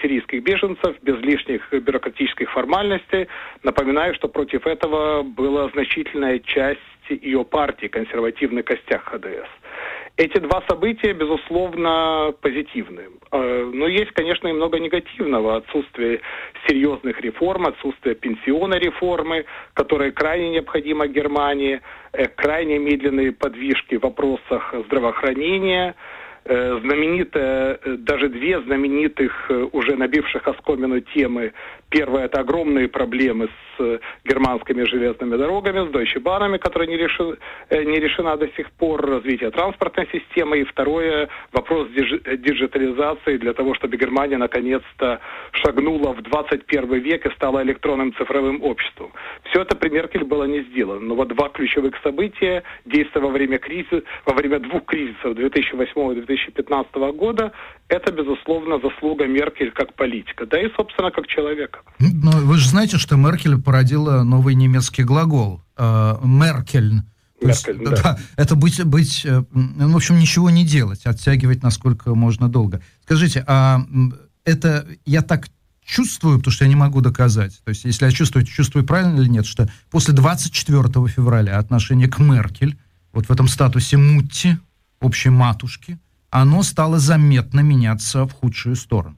[SPEAKER 9] сирийских беженцев, без лишних бюрократических формальностей. Напоминаю, что против этого была значительная часть ее партии, консервативный костяк ХДС. Эти два события, безусловно, позитивны. Э, но есть, конечно, и много негативного. Отсутствие серьезных реформ, отсутствие пенсионной реформы, которая крайне необходима Германии, э, крайне медленные подвижки в вопросах здравоохранения – Э, знаменитая, даже две знаменитых, уже набивших оскомину темы. Первая – это огромные проблемы с германскими железными дорогами, с Deutsche Bahnами, которая не, реши, не решена до сих пор, развитие транспортной системы. И второе – вопрос диджитализации для того, чтобы Германия наконец-то шагнула в 21 век и стала электронным цифровым обществом. Все это при Меркель было не сделано. Но вот два ключевых события, действия во время кризиса, во время двух кризисов 2008 и 2009 2015 года, это, безусловно, заслуга Меркель как политика, да и, собственно, как человека.
[SPEAKER 3] Но вы же знаете, что Меркель породила новый немецкий глагол э, «меркель». Меркель, есть, да. да. Это быть, быть, э, ну, в общем, ничего не делать, оттягивать насколько можно долго. Скажите, а это я так чувствую, потому что я не могу доказать. То есть, если я чувствую, чувствую правильно или нет, что после 24 февраля отношение к Меркель, вот в этом статусе Мутти, общей матушки, оно стало заметно меняться в худшую сторону.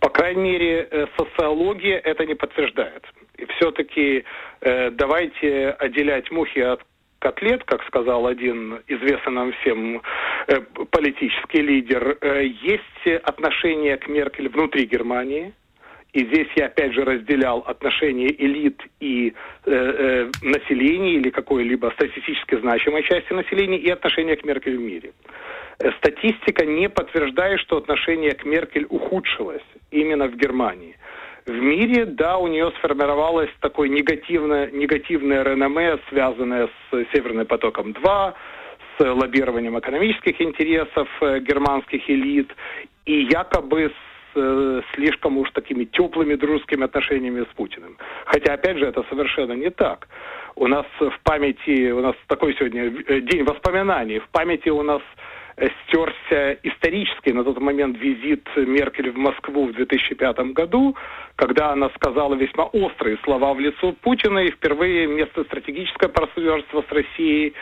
[SPEAKER 9] По крайней мере, э, социология это не подтверждает. И все-таки э, давайте отделять мухи от котлет, как сказал один известный нам всем э, политический лидер. Э, есть отношение к Меркель внутри Германии, и здесь я опять же разделял отношения элит и э, э, населения или какой-либо статистически значимой части населения и отношения к Меркель в мире. Статистика не подтверждает, что отношение к Меркель ухудшилось именно в Германии. В мире, да, у нее сформировалось такое негативное, негативное реноме, связанное с Северным потоком-2, с лоббированием экономических интересов э, германских элит и якобы с э, слишком уж такими теплыми дружескими отношениями с Путиным. Хотя, опять же, это совершенно не так. У нас в памяти, у нас такой сегодня э, день воспоминаний, в памяти у нас стерся исторический на тот момент визит Меркель в Москву в 2005 году, когда она сказала весьма острые слова в лицо Путина, и впервые вместо стратегического партнерства с Россией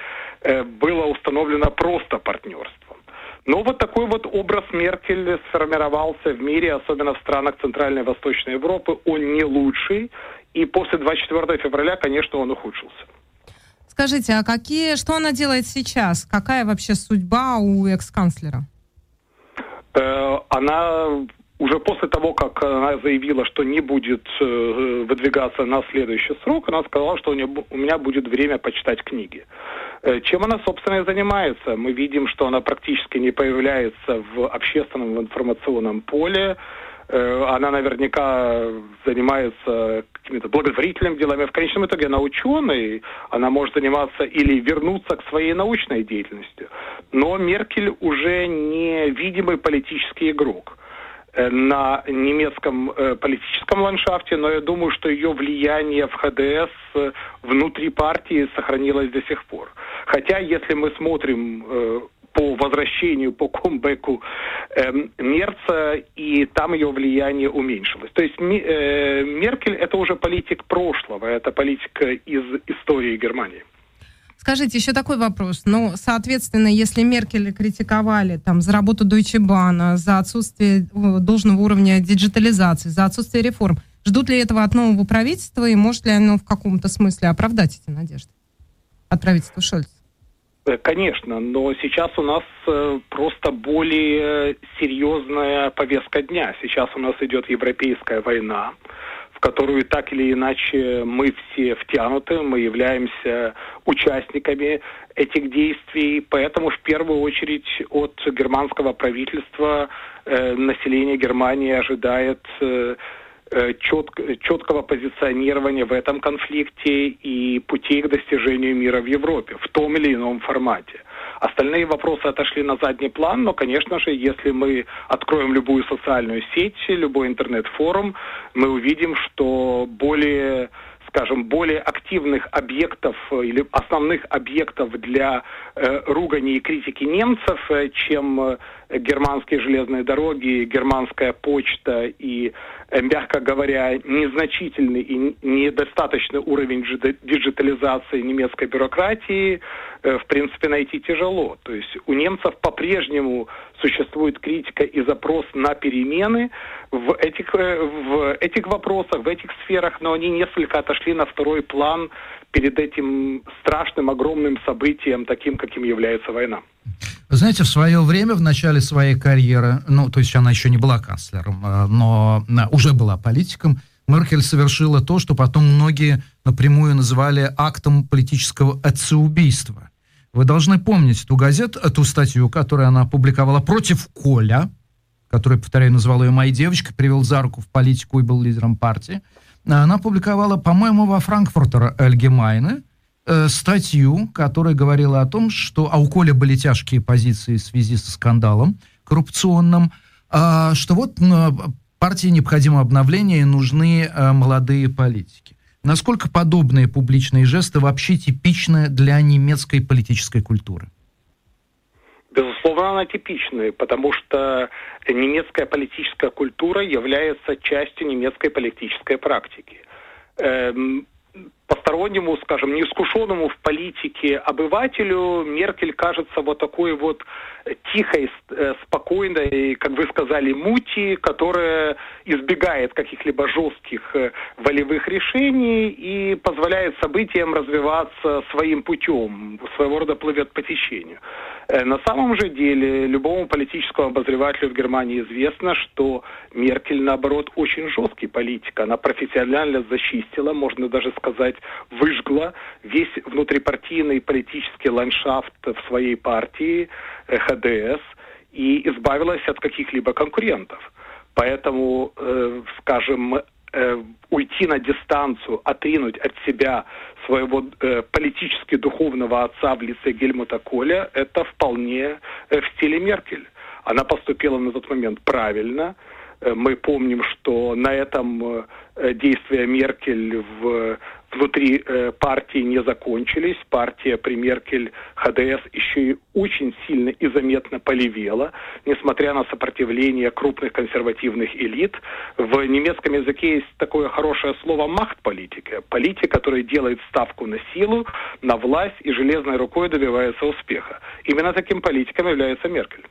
[SPEAKER 9] э, было установлено просто партнерство. Ну, вот такой вот образ Меркель сформировался в мире, особенно в странах Центральной и Восточной Европы. Он не лучший, и после 24 февраля, конечно, он ухудшился.
[SPEAKER 2] Скажите, а какие, что она делает сейчас? Какая вообще судьба у экс-канцлера?
[SPEAKER 9] Э, она уже после того, как она заявила, что не будет э, выдвигаться на следующий срок, она сказала, что у, нее, у меня будет время почитать книги. Э, чем она, собственно, и занимается? Мы видим, что она практически не появляется в общественном информационном поле. Э, она наверняка занимается какими-то благотворительными делами. В конечном итоге она ученый, она может заниматься или вернуться к своей научной деятельности. Но Меркель уже не видимый политический игрок э, на немецком э, политическом ландшафте, но я думаю, что ее влияние в ХДС э, внутри партии сохранилось до сих пор. Хотя, если мы смотрим по возвращению, по комбеку э, Мерца, и там ее влияние уменьшилось. То есть э, Меркель это уже политик прошлого, это политика из истории Германии.
[SPEAKER 2] Скажите, еще такой вопрос. Ну, соответственно, если Меркель критиковали там за работу Deutsche Bahn, за отсутствие должного уровня диджитализации, за отсутствие реформ, ждут ли этого от нового правительства и может ли оно в каком-то смысле оправдать эти надежды от правительства Шольца?
[SPEAKER 9] Э, конечно, но сейчас у нас э, просто более серьезная повестка дня. Сейчас у нас идет европейская война, в которую так или иначе мы все втянуты, мы являемся участниками этих действий, поэтому в первую очередь от германского правительства э, население Германии ожидает э, Э, чет, четкого позиционирования в этом конфликте и путей к достижению мира в Европе в том или ином формате. Остальные вопросы отошли на задний план, но, конечно же, если мы откроем любую социальную сеть, любой интернет-форум, мы увидим, что более скажем, более активных объектов э, или основных объектов для э, ругани и критики немцев, э, чем германские железные дороги, германская почта и, мягко говоря, незначительный и недостаточный уровень диджитализации немецкой бюрократии, в принципе, найти тяжело. То есть у немцев по-прежнему существует критика и запрос на перемены в этих, э, в этих вопросах, в этих сферах, но они несколько отошли на второй план перед этим страшным, огромным событием, таким, каким является война.
[SPEAKER 3] Вы знаете, в свое время, в начале своей карьеры, ну, то есть она еще не была канцлером, э, но уже была политиком, Меркель совершила то, что потом многие напрямую называли актом политического отцеубийства. Вы должны помнить эту газету, эту статью, которую она опубликовала против Коля, который, повторяю, назвал ее моей девочкой, привел за руку в политику и был лидером партии. Она опубликовала, по-моему, во Франкфуртер Эльгемайне э, статью, которая говорила о том, что а у Коля были тяжкие позиции в связи со скандалом коррупционным, э, что вот партии необходимо обновление и нужны э, молодые политики. Насколько подобные публичные жесты вообще типичны для немецкой политической культуры?
[SPEAKER 9] Безусловно, она типичная, потому что немецкая политическая культура является частью немецкой политической практики. Эм, постороннему, скажем, неискушенному в политике обывателю Меркель кажется вот такой вот тихой, э, спокойной, как вы сказали, мути, которая избегает каких-либо жестких э, волевых решений и позволяет событиям развиваться своим путем, своего рода плывет по течению. Э, на самом же деле, любому политическому обозревателю в Германии известно, что Меркель, наоборот, очень жесткий политик. Она профессионально зачистила, можно даже сказать, выжгла весь внутрипартийный политический ландшафт в своей партии, ХДС, и избавилась от каких-либо конкурентов. Поэтому, э, скажем, э, уйти на дистанцию, отринуть от себя своего э, политически духовного отца в лице Гельмута Коля, это вполне э, в стиле Меркель. Она поступила на тот момент правильно. Э, мы помним, что на этом э, действия Меркель в внутри э, партии не закончились. Партия при Меркель ХДС еще и очень сильно и заметно полевела, несмотря на сопротивление крупных консервативных элит. В немецком языке есть такое хорошее слово «махт-политика». Политик, который делает ставку на силу, на власть и железной рукой добивается успеха. Именно таким политиком является Меркель.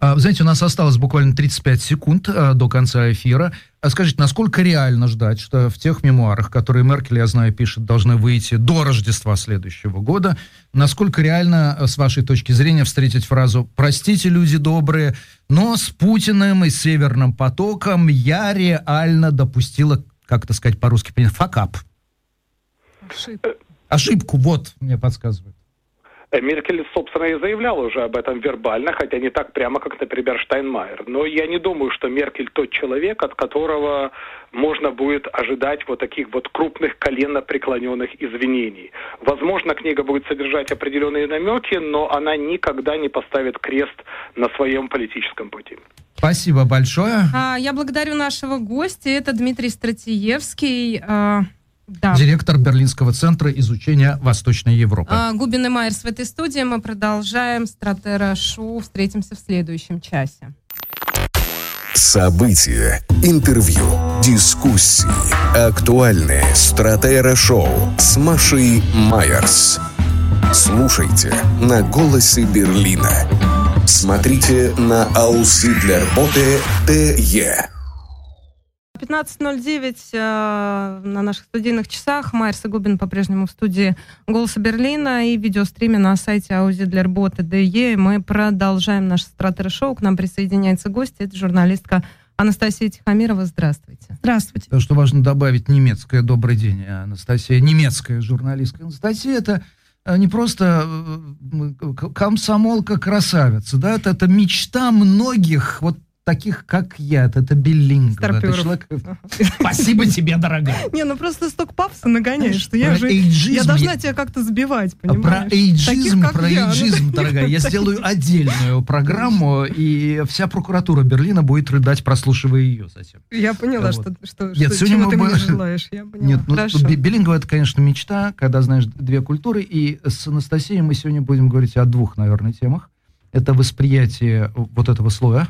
[SPEAKER 3] А, знаете, у нас осталось буквально 35 секунд а, до конца эфира. А скажите, насколько реально ждать, что в тех мемуарах, которые Меркель, я знаю, пишет, должны выйти до Рождества следующего года, насколько реально, с вашей точки зрения, встретить фразу «Простите, люди добрые, но с Путиным и Северным потоком я реально допустила, как это сказать по-русски, факап». Ошибку. Ошибку, вот, мне подсказывают.
[SPEAKER 9] Меркель, собственно, и заявляла уже об этом вербально, хотя не так прямо, как, например, Штайнмайер. Но я не думаю, что Меркель тот человек, от которого можно будет ожидать вот таких вот крупных коленно преклоненных извинений. Возможно, книга будет содержать определенные намеки, но она никогда не поставит крест на своем политическом пути.
[SPEAKER 3] Спасибо большое.
[SPEAKER 2] А, я благодарю нашего гостя. Это Дмитрий Стратиевский.
[SPEAKER 3] Да. Директор Берлинского центра изучения Восточной Европы.
[SPEAKER 2] А, Губин и Майерс в этой студии. Мы продолжаем Стратера Шоу. Встретимся в следующем часе.
[SPEAKER 1] События, интервью, дискуссии, актуальные Стратера Шоу с Машей Майерс. Слушайте на «Голосе Берлина». Смотрите на Ауслидлерботе ТЕ.
[SPEAKER 2] 15.09 э, на наших студийных часах. Майерс и Губин по-прежнему в студии «Голоса Берлина» и видеостриме на сайте ДЕ. Мы продолжаем наше стратер-шоу. К нам присоединяется гость. Это журналистка Анастасия Тихомирова. Здравствуйте.
[SPEAKER 3] Здравствуйте. То, что важно добавить немецкое «добрый день», Анастасия. Немецкая журналистка. Анастасия — это э, не просто э, комсомолка-красавица, да, это, это мечта многих вот таких, как я. Это Беллинга. Это человек... Спасибо тебе, дорогая.
[SPEAKER 2] Не, ну просто столько пафоса нагоняешь, что я же... Я должна тебя как-то сбивать, понимаешь?
[SPEAKER 3] Про эйджизм, про эйджизм, дорогая. Я сделаю отдельную программу, и вся прокуратура Берлина будет рыдать, прослушивая ее затем.
[SPEAKER 2] Я поняла, что сегодня ты мне желаешь. Нет, ну
[SPEAKER 3] Беллингова это, конечно, мечта, когда знаешь две культуры, и с Анастасией мы сегодня будем говорить о двух, наверное, темах. Это восприятие вот этого слоя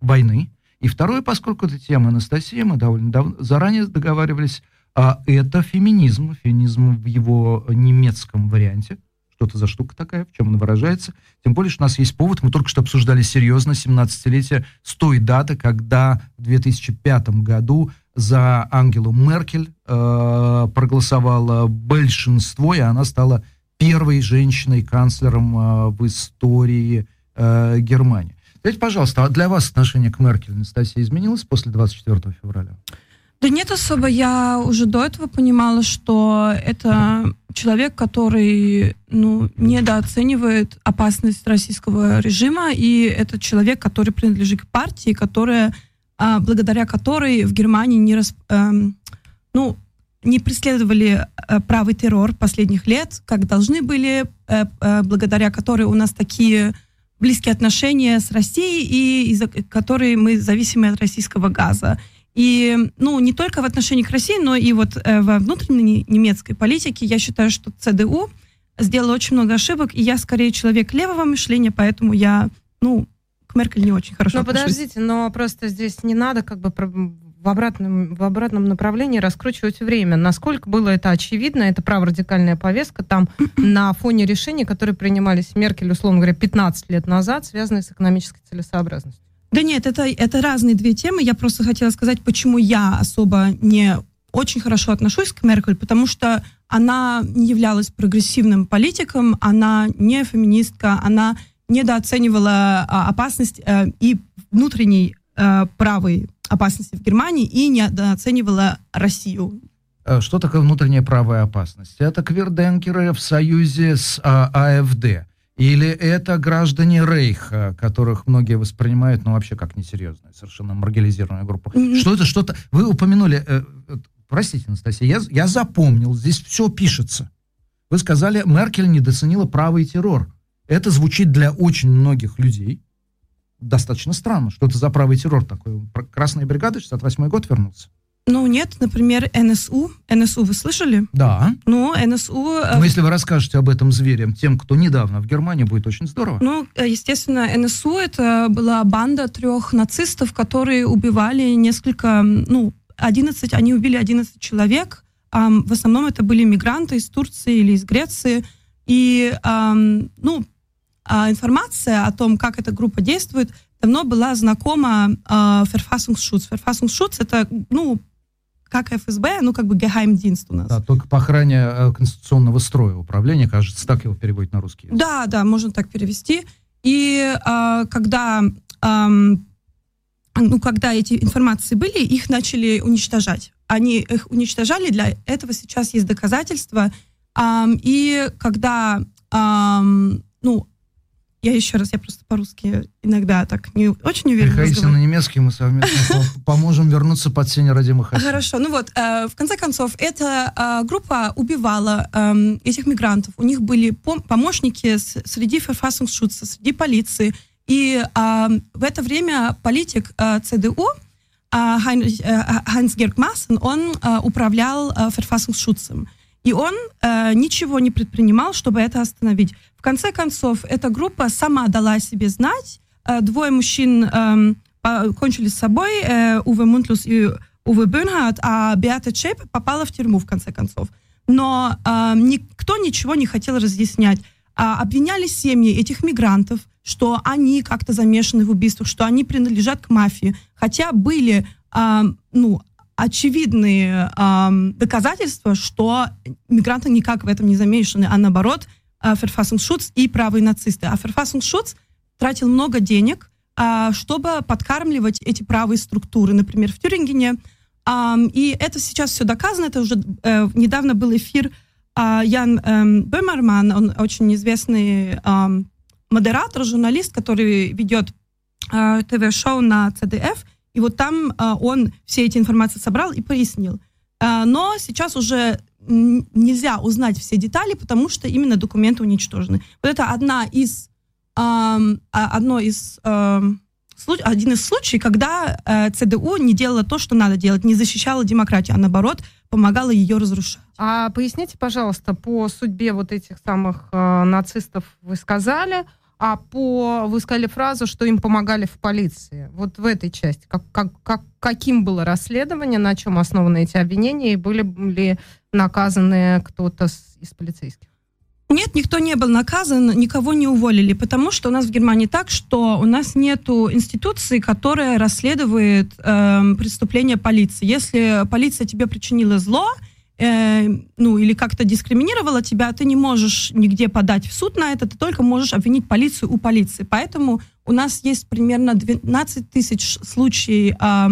[SPEAKER 3] войны. И второе, поскольку это тема Анастасия, мы довольно давно, заранее договаривались, а это феминизм, феминизм в его немецком варианте. Что это за штука такая, в чем она выражается. Тем более, что у нас есть повод, мы только что обсуждали серьезно 17-летие с той даты, когда в 2005 году за Ангелу Меркель э, проголосовало большинство, и она стала первой женщиной-канцлером э, в истории э, Германии. Скажите, пожалуйста, а для вас отношение к Меркель, Анастасия, изменилось после 24 февраля?
[SPEAKER 10] Да нет особо. Я уже до этого понимала, что это человек, который ну, недооценивает опасность российского режима, и это человек, который принадлежит к партии, которая, а, благодаря которой в Германии не, рас, э, ну, не преследовали э, правый террор последних лет, как должны были, э, э, благодаря которой у нас такие близкие отношения с Россией, и из-за которой мы зависимы от российского газа. И, ну, не только в отношении к России, но и вот э, во внутренней немецкой политике я считаю, что ЦДУ сделала очень много ошибок, и я скорее человек левого мышления, поэтому я, ну, к Меркель не очень хорошо
[SPEAKER 2] Но
[SPEAKER 10] отношусь.
[SPEAKER 2] подождите, но просто здесь не надо как бы в обратном, в обратном направлении раскручивать время. Насколько было это очевидно, это праворадикальная повестка там на фоне решений, которые принимались Меркель, условно говоря, 15 лет назад, связанные с экономической целесообразностью.
[SPEAKER 10] Да нет, это, это разные две темы. Я просто хотела сказать, почему я особо не очень хорошо отношусь к Меркель, потому что она не являлась прогрессивным политиком, она не феминистка, она недооценивала а, опасность а, и внутренней а, правой опасности в Германии и недооценивала Россию.
[SPEAKER 3] Э, что такое внутренняя правая опасность? Это кверденкеры в союзе с а, АФД. Или это граждане Рейха, которых многие воспринимают, ну, вообще как несерьезную, совершенно маргинализированную группу. Что это, что-то... Вы упомянули... Э, э, простите, Анастасия, я, я запомнил, здесь все пишется. Вы сказали, Меркель недооценила правый террор. Это звучит для очень многих людей достаточно странно. Что это за правый террор такой? Красная бригада, 68 год вернулся?
[SPEAKER 10] Ну, нет, например, НСУ. НСУ вы слышали?
[SPEAKER 3] Да.
[SPEAKER 10] Ну, НСУ...
[SPEAKER 3] Э, ну, если вы расскажете об этом зверям тем, кто недавно в Германии, будет очень здорово.
[SPEAKER 10] Ну, э, естественно, НСУ это была банда трех нацистов, которые убивали несколько, ну, 11, они убили 11 человек. В основном это были мигранты из Турции или из Греции. И, ну, а, информация о том, как эта группа действует, давно была знакома э, Verfassungsschutz. Verfassungsschutz это, ну, как ФСБ, ну, как бы Geheimdienst у нас.
[SPEAKER 3] Да, только по охране э, конституционного строя управления, кажется, так его переводят на русский.
[SPEAKER 10] Да, да, можно так перевести. И э, когда, э, ну, когда эти информации были, их начали уничтожать. Они их уничтожали, для этого сейчас есть доказательства. Э, и когда эм, ну, я еще раз, я просто по-русски иногда так не очень уверенно
[SPEAKER 3] Приходите на немецкий, мы совместно поможем вернуться под сень родимых
[SPEAKER 10] Хорошо, ну вот, э, в конце концов, эта э, группа убивала э, этих мигрантов. У них были помощники среди Verfassungsschutz, среди полиции. И в это время политик ЦДУ, Хайнрих, Хайнс Герк Массен, он управлял Verfassungsschutzем. И он э, ничего не предпринимал, чтобы это остановить. Конце концов, эта группа сама дала себе знать. Э, двое мужчин э, кончили с собой, э, Уве Мунтлус и Уве Бюнхард, а Беата Чейп попала в тюрьму, в конце концов. Но э, никто ничего не хотел разъяснять. А, обвиняли семьи этих мигрантов, что они как-то замешаны в убийствах, что они принадлежат к мафии. Хотя были э, ну, очевидные доказательства, что мигранты никак в этом не замешаны, а наоборот, Verfassungsschutz и правые нацисты. А Verfassungsschutz тратил много денег, э, чтобы подкармливать эти правые структуры, например, в Тюрингене. И это сейчас все доказано, это уже э, недавно был эфир э, Ян э, Бемерман, он очень известный модератор, журналист, который ведет э, ТВ-шоу на CDF, и вот там а, он все эти информации собрал и пояснил. А, но сейчас уже нельзя узнать все детали, потому что именно документы уничтожены. Вот это одна из, а, одно из, один из случаев, когда э, ЦДУ не делала то, что надо делать, не защищала демократию, а наоборот помогала ее разрушать.
[SPEAKER 2] А поясните, пожалуйста, по судьбе вот этих самых э, нацистов вы сказали, а по вы сказали фразу, что им помогали в полиции. Вот в этой части, как, как, как, каким было расследование, на чем основаны эти обвинения, и были ли наказаны кто-то из полицейских?
[SPEAKER 10] Нет, никто не был наказан, никого не уволили, потому что у нас в Германии так, что у нас нет институции, которая расследует э, преступления полиции. Если полиция тебе причинила зло, э, ну, или как-то дискриминировала тебя, ты не можешь нигде подать в суд на это, ты только можешь обвинить полицию у полиции. Поэтому у нас есть примерно 12 тысяч случаев, э,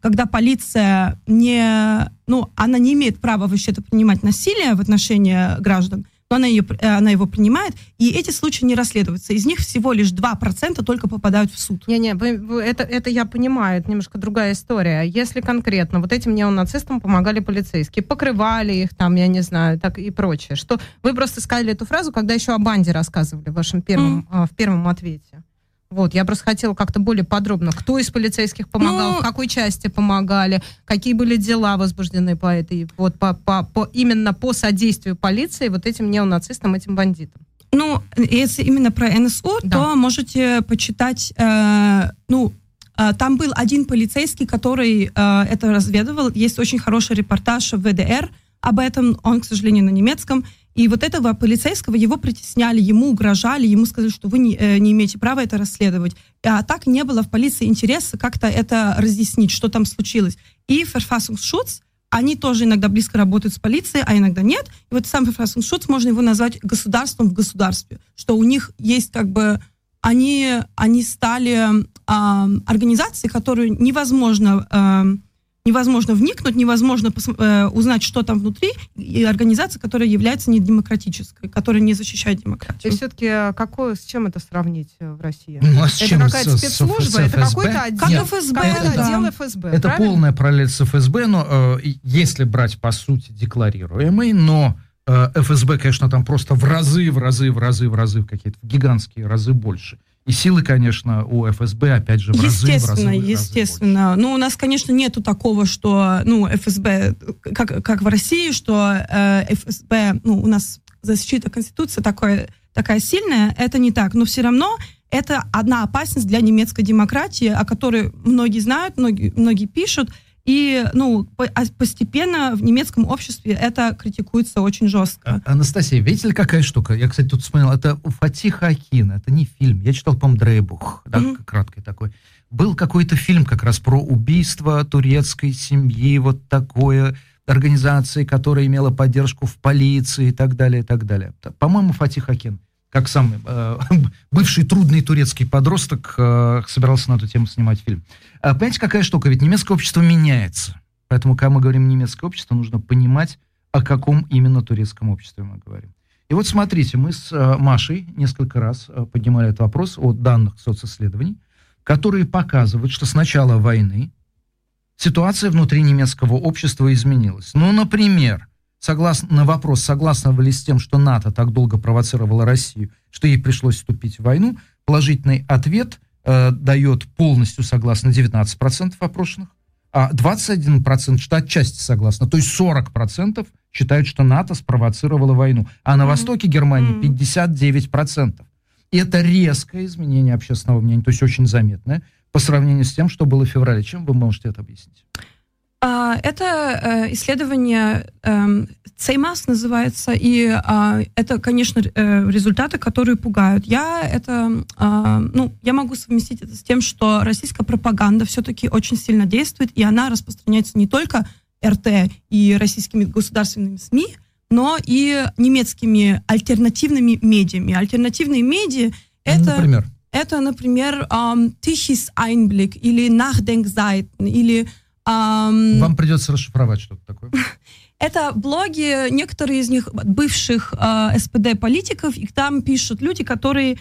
[SPEAKER 10] когда полиция не, ну, она не имеет права вообще-то принимать насилие в отношении граждан, но она, ее, э, она его принимает, и эти случаи не расследуются. Из них всего лишь 2% только попадают в суд.
[SPEAKER 2] Не-не, это, это я понимаю, это немножко другая история. Если конкретно вот этим неонацистам помогали полицейские, покрывали их там, я не знаю, так и прочее, что вы просто сказали эту фразу, когда еще о банде рассказывали в вашем первом, mm. в первом ответе. Вот, я просто хотела как-то более подробно, кто из полицейских помогал, ну, в какой части помогали, какие были дела возбуждены по этой, вот по, по, по именно по содействию полиции вот этим неонацистам, этим бандитам.
[SPEAKER 10] Ну, если именно про НСУ, да. то можете почитать, э, ну, э, там был один полицейский, который э, это разведывал. Есть очень хороший репортаж в ВДР об этом, он, к сожалению, на немецком. И вот этого полицейского, его притесняли, ему угрожали, ему сказали, что вы не, э, не имеете права это расследовать. А так не было в полиции интереса как-то это разъяснить, что там случилось. И Verfassungsschutz, они тоже иногда близко работают с полицией, а иногда нет. И вот сам Verfassungsschutz, можно его назвать государством в государстве, что у них есть как бы они, они стали э, организацией, которую невозможно э, невозможно вникнуть, невозможно э, узнать, что там внутри, и организация, которая является недемократической, которая не защищает демократию.
[SPEAKER 2] И все-таки э, какое, с чем это сравнить э, в России? Ну, а с это какая-то спецслужба, с, с это какой-то отдел, Нет, ФСБ, это, отдел да. ФСБ.
[SPEAKER 3] Это правильно? полная параллель с ФСБ, но э, если брать по сути декларируемый, но э, ФСБ, конечно, там просто в разы, в разы, в разы, в разы, какие-то гигантские разы больше. И силы, конечно, у ФСБ, опять же, в разы,
[SPEAKER 10] естественно,
[SPEAKER 3] в разы,
[SPEAKER 10] естественно. ну, у нас, конечно, нету такого, что, ну, ФСБ, как, как в России, что э, ФСБ, ну, у нас защита Конституции такое, такая сильная, это не так. Но все равно это одна опасность для немецкой демократии, о которой многие знают, многие, многие пишут, и, ну, а постепенно в немецком обществе это критикуется очень жестко.
[SPEAKER 3] А, Анастасия, видите ли, какая штука? Я, кстати, тут смотрел, это у Фатиха Акина, это не фильм. Я читал, по-моему, Дрейбух, да, mm-hmm. краткий такой. Был какой-то фильм как раз про убийство турецкой семьи, вот такое, организации, которая имела поддержку в полиции и так далее, и так далее. По-моему, Фатих Акин как сам э, бывший трудный турецкий подросток э, собирался на эту тему снимать фильм. А, понимаете, какая штука? Ведь немецкое общество меняется. Поэтому, когда мы говорим немецкое общество, нужно понимать, о каком именно турецком обществе мы говорим. И вот смотрите, мы с э, Машей несколько раз э, поднимали этот вопрос о данных социсследований, которые показывают, что с начала войны ситуация внутри немецкого общества изменилась. Ну, например, согласно, на вопрос, согласны ли с тем, что НАТО так долго провоцировала Россию, что ей пришлось вступить в войну, положительный ответ э, дает полностью согласно 19% опрошенных, а 21% что отчасти согласно. То есть 40% считают, что НАТО спровоцировало войну. А на mm-hmm. востоке Германии 59%. И это резкое изменение общественного мнения, то есть очень заметное по сравнению с тем, что было в феврале. Чем вы можете это объяснить?
[SPEAKER 10] А, это э, исследование эм, называется, и а, это, конечно, э, результаты, которые пугают. Я это, а, ну, я могу совместить это с тем, что российская пропаганда все-таки очень сильно действует, и она распространяется не только РТ и российскими государственными СМИ, но и немецкими альтернативными медиами. Альтернативные медиа это...
[SPEAKER 3] Например?
[SPEAKER 10] Это, например, Tichys Einblick или Nachdenkseiten или
[SPEAKER 3] вам придется расшифровать что-то такое.
[SPEAKER 10] Это блоги, некоторые из них бывших э, СПД-политиков, и там пишут люди, которые э,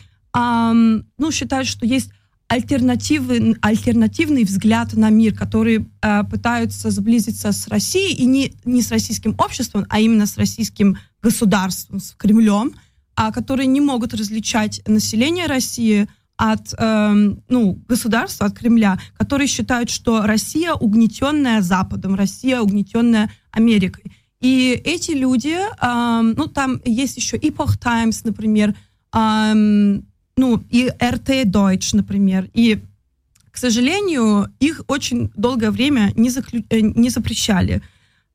[SPEAKER 10] ну, считают, что есть альтернативный, альтернативный взгляд на мир, которые э, пытаются сблизиться с Россией, и не, не с российским обществом, а именно с российским государством, с Кремлем, а которые не могут различать население России от э, ну, государства, от Кремля, которые считают, что Россия угнетенная Западом, Россия угнетенная Америкой. И эти люди, э, ну там есть еще Epoch Times, например, э, ну и RT Deutsch, например, и к сожалению, их очень долгое время не, заклю... Э, не запрещали.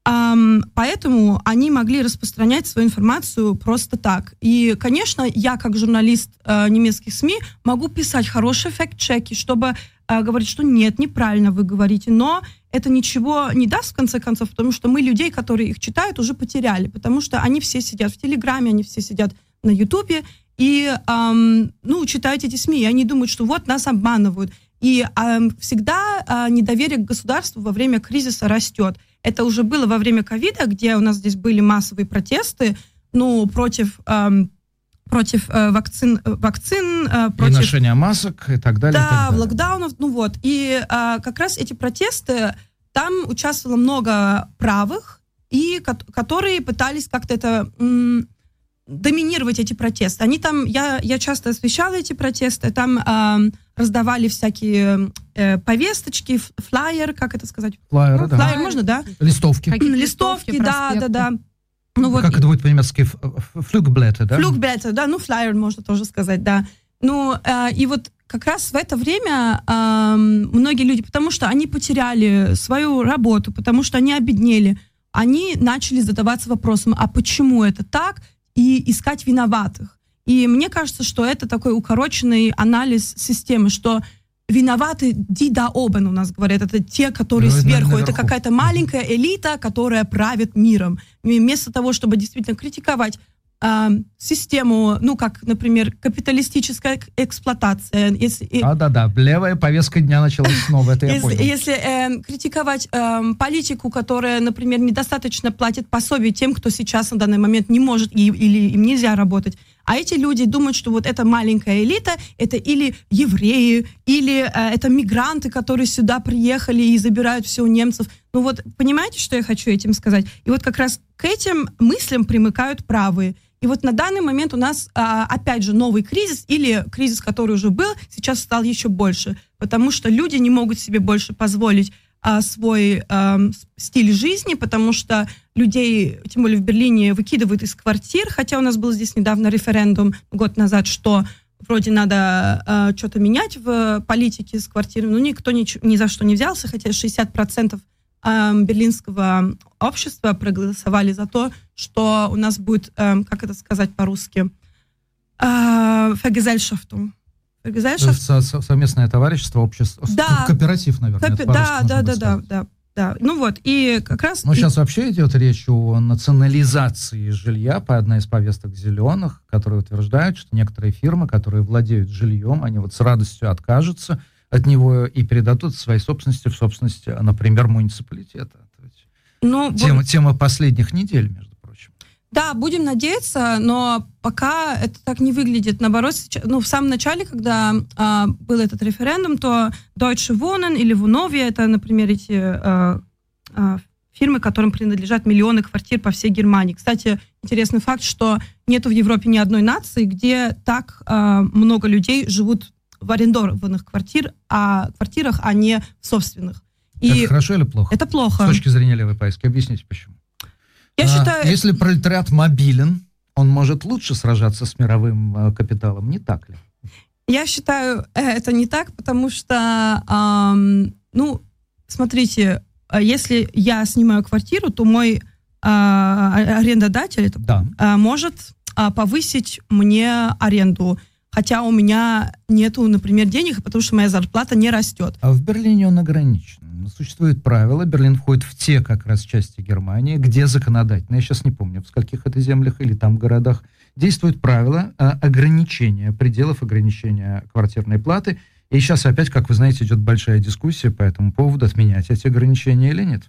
[SPEAKER 10] Поэтому они могли распространять свою информацию просто так. И, конечно, я как журналист uh, немецких СМИ могу писать хорошие факт-чеки, чтобы uh, говорить, что нет, неправильно вы говорите, но это ничего не даст в конце концов, потому что мы людей, которые их читают, уже потеряли, потому что они все сидят в Телеграме, они все сидят на Ютубе и, um, ну, читают эти СМИ, и они думают, что вот нас обманывают. И um, всегда uh, недоверие к государству во время кризиса растет. Это уже было во время ковида, где у нас здесь были массовые протесты, ну, против... Эм, против э, вакцин, э, вакцин
[SPEAKER 3] э, против... И ношения масок и так далее.
[SPEAKER 10] Да,
[SPEAKER 3] так далее.
[SPEAKER 10] локдаунов, ну вот. И э, как раз эти протесты, там участвовало много правых, и которые пытались как-то это м, доминировать эти протесты. Они там, я, я часто освещала эти протесты, там э, раздавали всякие э, повесточки, флайер, как это сказать?
[SPEAKER 3] Флайер, ну, да.
[SPEAKER 10] Флайер можно, да?
[SPEAKER 3] Листовки.
[SPEAKER 10] Листовки, да, да, да.
[SPEAKER 3] Ну, вот, как это будет по-немецки? Флюгблеты, да?
[SPEAKER 10] Флюгблеты, да, ну, флайер можно тоже сказать, да. Ну, э, и вот как раз в это время э, многие люди, потому что они потеряли свою работу, потому что они обеднели, они начали задаваться вопросом, а почему это так, и искать виноватых. И мне кажется, что это такой укороченный анализ системы, что виноваты ди да обен у нас говорят. Это те, которые ну, сверху. Наверху. Это какая-то маленькая элита, которая правит миром. И вместо того, чтобы действительно критиковать э, систему, ну, как, например, капиталистическая эксплуатация. Если,
[SPEAKER 3] а, да-да, левая повестка дня началась снова, это я
[SPEAKER 10] если,
[SPEAKER 3] понял.
[SPEAKER 10] Если э, критиковать э, политику, которая, например, недостаточно платит пособие тем, кто сейчас на данный момент не может и, или им нельзя работать, а эти люди думают, что вот эта маленькая элита, это или евреи, или э, это мигранты, которые сюда приехали и забирают все у немцев. Ну вот, понимаете, что я хочу этим сказать? И вот как раз к этим мыслям примыкают правые. И вот на данный момент у нас, а, опять же, новый кризис или кризис, который уже был, сейчас стал еще больше, потому что люди не могут себе больше позволить а, свой а, стиль жизни, потому что людей, тем более в Берлине, выкидывают из квартир, хотя у нас был здесь недавно референдум год назад, что вроде надо э, что-то менять в политике с квартирами, но никто ни, ни за что не взялся, хотя 60% э, берлинского общества проголосовали за то, что у нас будет, э, как это сказать по-русски, э, Vergesellschaftung.
[SPEAKER 3] Совместное товарищество, общество, да. кооператив, наверное.
[SPEAKER 10] Кооп... Да, да, да, да, да, да. Ну вот, и как раз...
[SPEAKER 3] И... сейчас вообще идет речь о национализации жилья по одной из повесток зеленых, которые утверждают, что некоторые фирмы, которые владеют жильем, они вот с радостью откажутся от него и передадут своей собственности в собственность, например, муниципалитета.
[SPEAKER 10] Ну,
[SPEAKER 3] тема, вот... тема последних недель, между прочим.
[SPEAKER 10] Да, будем надеяться, но пока это так не выглядит. Наоборот, сейчас, ну, в самом начале, когда а, был этот референдум, то Deutsche Wohnen или Vonovia, это, например, эти а, а, фирмы, которым принадлежат миллионы квартир по всей Германии. Кстати, интересный факт, что нету в Европе ни одной нации, где так а, много людей живут в арендованных квартир, а, квартирах, а не в собственных.
[SPEAKER 3] И это хорошо или плохо?
[SPEAKER 10] Это плохо.
[SPEAKER 3] С точки зрения левой повестки. Объясните, почему.
[SPEAKER 10] Я а, считаю...
[SPEAKER 3] Если пролетариат мобилен, он может лучше сражаться с мировым э, капиталом, не так ли?
[SPEAKER 10] Я считаю, э, это не так, потому что, эм, ну, смотрите, э, если я снимаю квартиру, то мой э, арендодатель да. э, может э, повысить мне аренду хотя у меня нету, например, денег, потому что моя зарплата не растет.
[SPEAKER 3] А в Берлине он ограничен. Существует правило, Берлин входит в те как раз части Германии, где законодательно, я сейчас не помню, в скольких это землях или там городах, действует правило а, ограничения, пределов ограничения квартирной платы. И сейчас опять, как вы знаете, идет большая дискуссия по этому поводу, отменять эти ограничения или нет.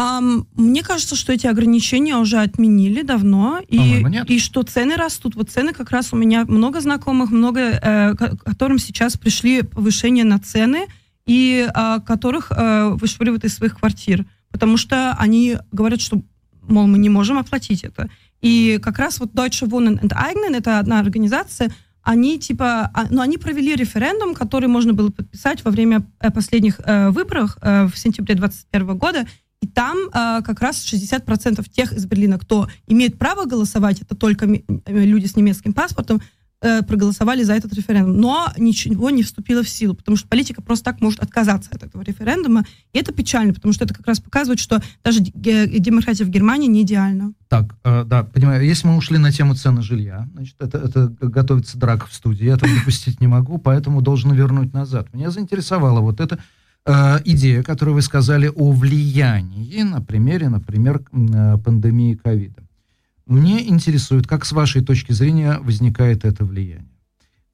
[SPEAKER 10] А, мне кажется, что эти ограничения уже отменили давно, и, и что цены растут. Вот цены как раз у меня много знакомых, много, э, которым сейчас пришли повышения на цены, и э, которых э, вышвыривают из своих квартир, потому что они говорят, что, мол, мы не можем оплатить это. И как раз вот Deutsche Wohnen Enteignen, это одна организация, они типа, а, ну, они провели референдум, который можно было подписать во время э, последних э, выборов э, в сентябре 2021 года, и там э, как раз 60% тех из Берлина, кто имеет право голосовать, это только э, люди с немецким паспортом, э, проголосовали за этот референдум. Но ничего не вступило в силу, потому что политика просто так может отказаться от этого референдума. И это печально, потому что это как раз показывает, что даже демократия в Германии не идеальна.
[SPEAKER 3] Так, э, да, понимаю. Если мы ушли на тему цены жилья, значит, это, это готовится драка в студии. Я этого допустить не могу, поэтому должен вернуть назад. Меня заинтересовало вот это Э, идея, которую вы сказали о влиянии на примере, например, э, пандемии ковида. Мне интересует, как с вашей точки зрения возникает это влияние.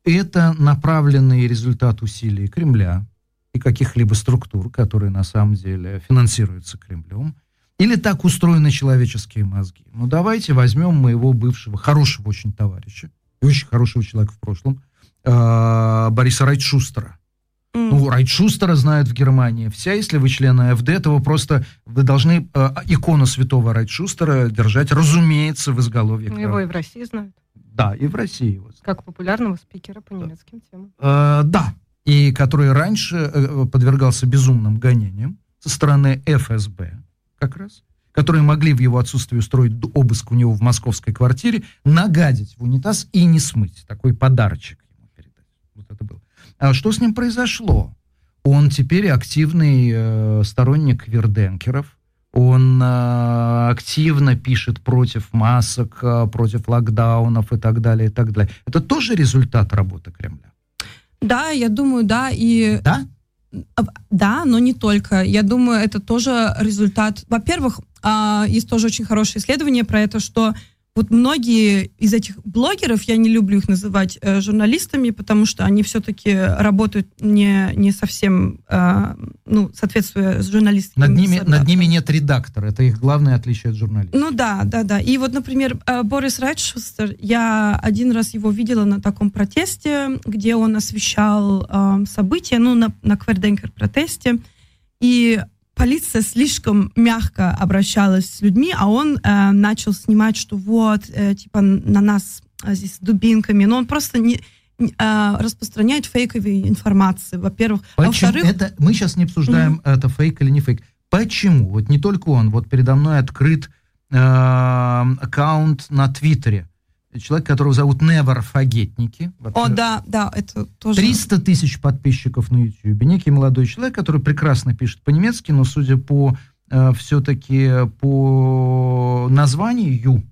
[SPEAKER 3] Это направленный результат усилий Кремля и каких-либо структур, которые на самом деле финансируются Кремлем, или так устроены человеческие мозги. Ну, давайте возьмем моего бывшего, хорошего очень товарища, и очень хорошего человека в прошлом, э, Бориса Райтшустера. Mm. Ну, Райтшустера знают в Германии. Вся, если вы член АФД, то вы просто вы должны э, икону святого Райтшустера держать, разумеется, в изголовье.
[SPEAKER 2] Ну, его и в России знают.
[SPEAKER 3] Да, и в России его знают.
[SPEAKER 2] Как популярного спикера по немецким темам.
[SPEAKER 3] Э, да, и который раньше э, подвергался безумным гонениям со стороны ФСБ, как раз, которые могли в его отсутствии устроить обыск у него в московской квартире, нагадить в унитаз и не смыть. Такой подарочек ему передать. Вот это было. А что с ним произошло? Он теперь активный э, сторонник верденкеров. Он э, активно пишет против масок, э, против локдаунов и так далее, и так далее. Это тоже результат работы Кремля?
[SPEAKER 10] Да, я думаю, да. И...
[SPEAKER 3] Да?
[SPEAKER 10] Да, но не только. Я думаю, это тоже результат. Во-первых, э, есть тоже очень хорошее исследование про это, что вот многие из этих блогеров, я не люблю их называть э, журналистами, потому что они все-таки работают не, не совсем, э, ну, соответствуя с журналистским
[SPEAKER 3] над ними, над ними нет редактора, это их главное отличие от журналистов.
[SPEAKER 10] Ну да, да, да. И вот, например, э, Борис Райтшустер, я один раз его видела на таком протесте, где он освещал э, события, ну, на, на Кверденкер протесте, и полиция слишком мягко обращалась с людьми, а он э, начал снимать, что вот, э, типа, на нас э, здесь дубинками, но он просто не, э, распространяет фейковые информации, во-первых.
[SPEAKER 3] А во-вторых... Это, мы сейчас не обсуждаем, mm-hmm. это фейк или не фейк. Почему? Вот не только он, вот передо мной открыт э, аккаунт на Твиттере, человек, которого зовут Never Фагетники.
[SPEAKER 10] О, да, да, это тоже...
[SPEAKER 3] 300 тысяч подписчиков на YouTube. Некий молодой человек, который прекрасно пишет по-немецки, но судя по э, все-таки по названию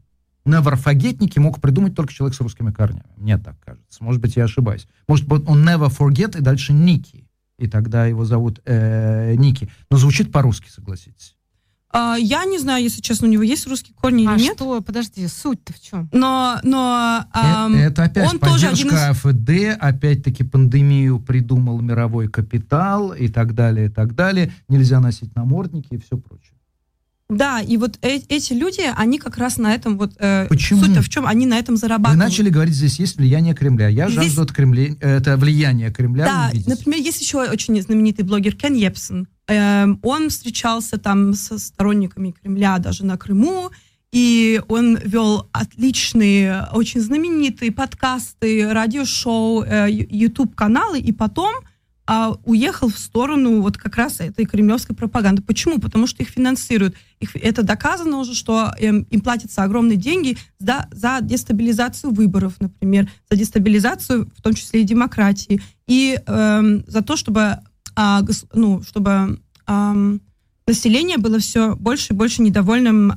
[SPEAKER 3] Never Фагетники мог придумать только человек с русскими корнями. Мне так кажется. Может быть, я ошибаюсь. Может быть, он Never Forget и дальше Ники. И тогда его зовут э, Ники. Но звучит по-русски, согласитесь.
[SPEAKER 10] А, я не знаю, если честно, у него есть русские корни а или нет.
[SPEAKER 2] что? Подожди, суть-то в чем?
[SPEAKER 10] Но, но
[SPEAKER 3] эм, это, это опять он поддержка тоже один из... АФД, опять-таки пандемию придумал мировой капитал и так далее, и так далее. Нельзя носить намордники и все прочее.
[SPEAKER 10] Да, и вот э- эти люди, они как раз на этом вот... Э,
[SPEAKER 3] Почему?
[SPEAKER 10] Суть-то в чем? Они на этом
[SPEAKER 3] Вы
[SPEAKER 10] зарабатывают.
[SPEAKER 3] начали говорить, здесь есть влияние Кремля. Я
[SPEAKER 10] Здесь-
[SPEAKER 3] жажду от Кремля, это влияние Кремля
[SPEAKER 10] Да,
[SPEAKER 3] увидеть.
[SPEAKER 10] например, есть еще очень знаменитый блогер Кен Епсон. Эм, он встречался там со сторонниками Кремля даже на Крыму, и он вел отличные, очень знаменитые подкасты, радиошоу, э, YouTube-каналы, и потом а, уехал в сторону вот как раз этой кремлевской пропаганды. Почему? Потому что их финансируют. Их, это доказано уже, что эм, им платятся огромные деньги за, за дестабилизацию выборов, например, за дестабилизацию, в том числе и демократии, и эм, за то, чтобы, а, ну, чтобы ам, население было все больше и больше недовольным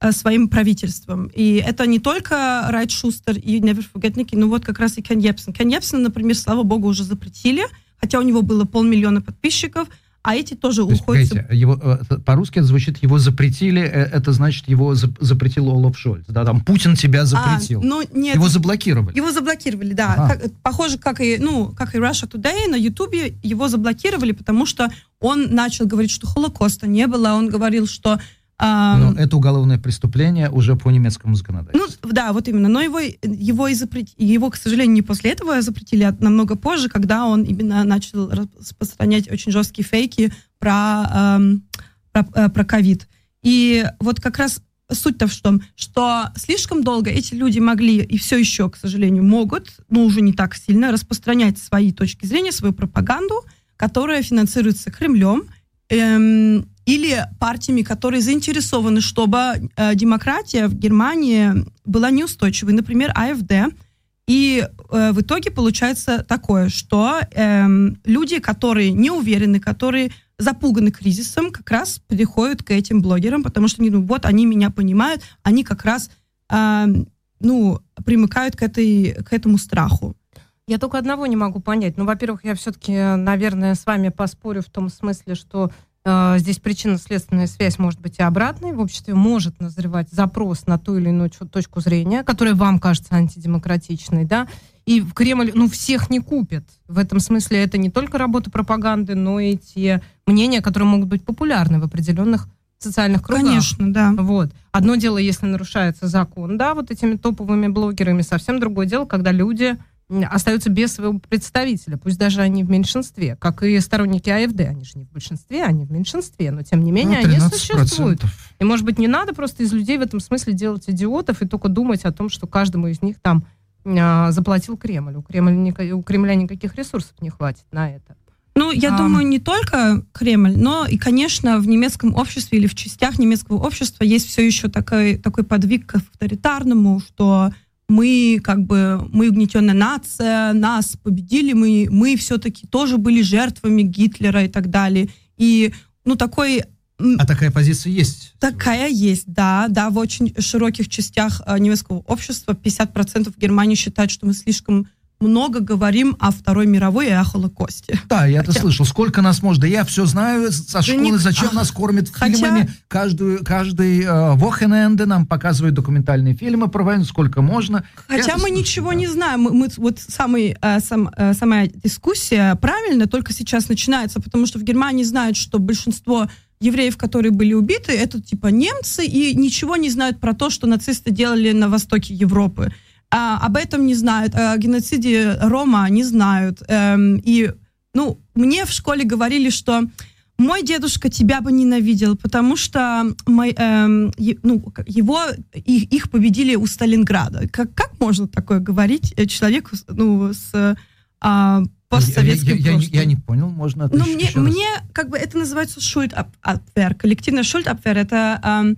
[SPEAKER 10] э, своим правительством. И это не только Райт Шустер и Never Forget Nikki, но вот как раз и Кен Епсон. Кен Епсон, например, слава богу, уже запретили, хотя у него было полмиллиона подписчиков, а эти тоже
[SPEAKER 3] То есть,
[SPEAKER 10] уходят...
[SPEAKER 3] погодите, его, э, по-русски это звучит, его запретили, э, это значит, его за- запретил Олаф Шольц. Да, там Путин тебя запретил.
[SPEAKER 10] А, ну, нет,
[SPEAKER 3] Его заблокировали.
[SPEAKER 10] Его заблокировали, да.
[SPEAKER 3] Ага.
[SPEAKER 10] Как- похоже, как и, ну, как и Russia Today на Ютубе его заблокировали, потому что он начал говорить, что Холокоста не было, он говорил, что...
[SPEAKER 3] Но это уголовное преступление уже по немецкому законодательству.
[SPEAKER 10] Ну, да, вот именно. Но его, его, и запрет- его, к сожалению, не после этого запретили, а намного позже, когда он именно начал распространять очень жесткие фейки про про, э, про ковид. И вот как раз суть-то в том, что слишком долго эти люди могли, и все еще, к сожалению, могут, но уже не так сильно, распространять свои точки зрения, свою пропаганду, которая финансируется Кремлем, эм, или партиями, которые заинтересованы, чтобы э, демократия в Германии была неустойчивой, например, АФД. И э, в итоге получается такое, что эм, люди, которые не уверены, которые запуганы кризисом, как раз переходят к этим блогерам, потому что они, ну вот, они меня понимают, они как раз, эм, ну, примыкают к, этой, к этому страху.
[SPEAKER 2] Я только одного не могу понять. Ну, во-первых, я все-таки, наверное, с вами поспорю в том смысле, что э, здесь причинно-следственная связь может быть и обратной. В обществе может назревать запрос на ту или иную точку зрения, которая вам кажется антидемократичной, да, и в Кремль, ну, всех не купит. В этом смысле это не только работа пропаганды, но и те мнения, которые могут быть популярны в определенных социальных кругах.
[SPEAKER 10] Конечно, да.
[SPEAKER 2] Вот. Одно дело, если нарушается закон, да, вот этими топовыми блогерами, совсем другое дело, когда люди остаются без своего представителя, пусть даже они в меньшинстве, как и сторонники АФД, они же не в большинстве, они в меньшинстве, но тем не менее
[SPEAKER 3] Ну,
[SPEAKER 2] они
[SPEAKER 3] 13%.
[SPEAKER 2] существуют. И, может быть, не надо просто из людей в этом смысле делать идиотов и только думать о том, что каждому из них там а, заплатил Кремль. У, Кремля, у Кремля никаких ресурсов не хватит на это.
[SPEAKER 10] Ну, я
[SPEAKER 2] Ам.
[SPEAKER 10] думаю, не только Кремль, но и, конечно, в немецком обществе или в частях немецкого общества есть все еще такой, такой подвиг к авторитарному, что мы как бы, мы угнетенная нация, нас победили, мы, мы все-таки тоже были жертвами Гитлера и так далее. И, ну, такой
[SPEAKER 3] А такая позиция есть.
[SPEAKER 10] Такая есть, да, да, в очень широких частях э, немецкого общества 50% в Германии считают, что мы слишком много говорим о Второй мировой и о Холокосте.
[SPEAKER 3] Да, я это
[SPEAKER 10] Хотя-
[SPEAKER 3] слышал. Сколько нас может? Да я все знаю со школы,
[SPEAKER 10] не-
[SPEAKER 3] зачем
[SPEAKER 10] а,
[SPEAKER 3] нас кормят
[SPEAKER 10] хотя-
[SPEAKER 3] фильмами. Каждую, каждый э, Вохененде нам показывают документальные фильмы про войну, сколько можно. Я
[SPEAKER 10] Хотя
[SPEAKER 3] это
[SPEAKER 10] мы
[SPEAKER 3] слышал,
[SPEAKER 10] ничего
[SPEAKER 3] да.
[SPEAKER 10] не знаем. Мы, мы- вот самый, э, сам, э, самая дискуссия правильно только сейчас начинается, потому что в Германии знают, что большинство евреев, которые были убиты, это типа немцы, и ничего не знают про то, что нацисты делали на востоке Европы. А, об этом не знают, о геноциде Рома не знают. Эм, и, ну, мне в школе говорили, что мой дедушка тебя бы ненавидел, потому что мой, эм, ну, его, их, их победили у Сталинграда. Как, как можно такое говорить э, человеку ну, с а, постсоветским
[SPEAKER 3] Я, я- я-
[SPEAKER 10] прошлым?
[SPEAKER 3] я не понял, можно
[SPEAKER 10] Ну, мне, мне как бы это называется шульдабвер. Коллективная шульдабвер — это эм,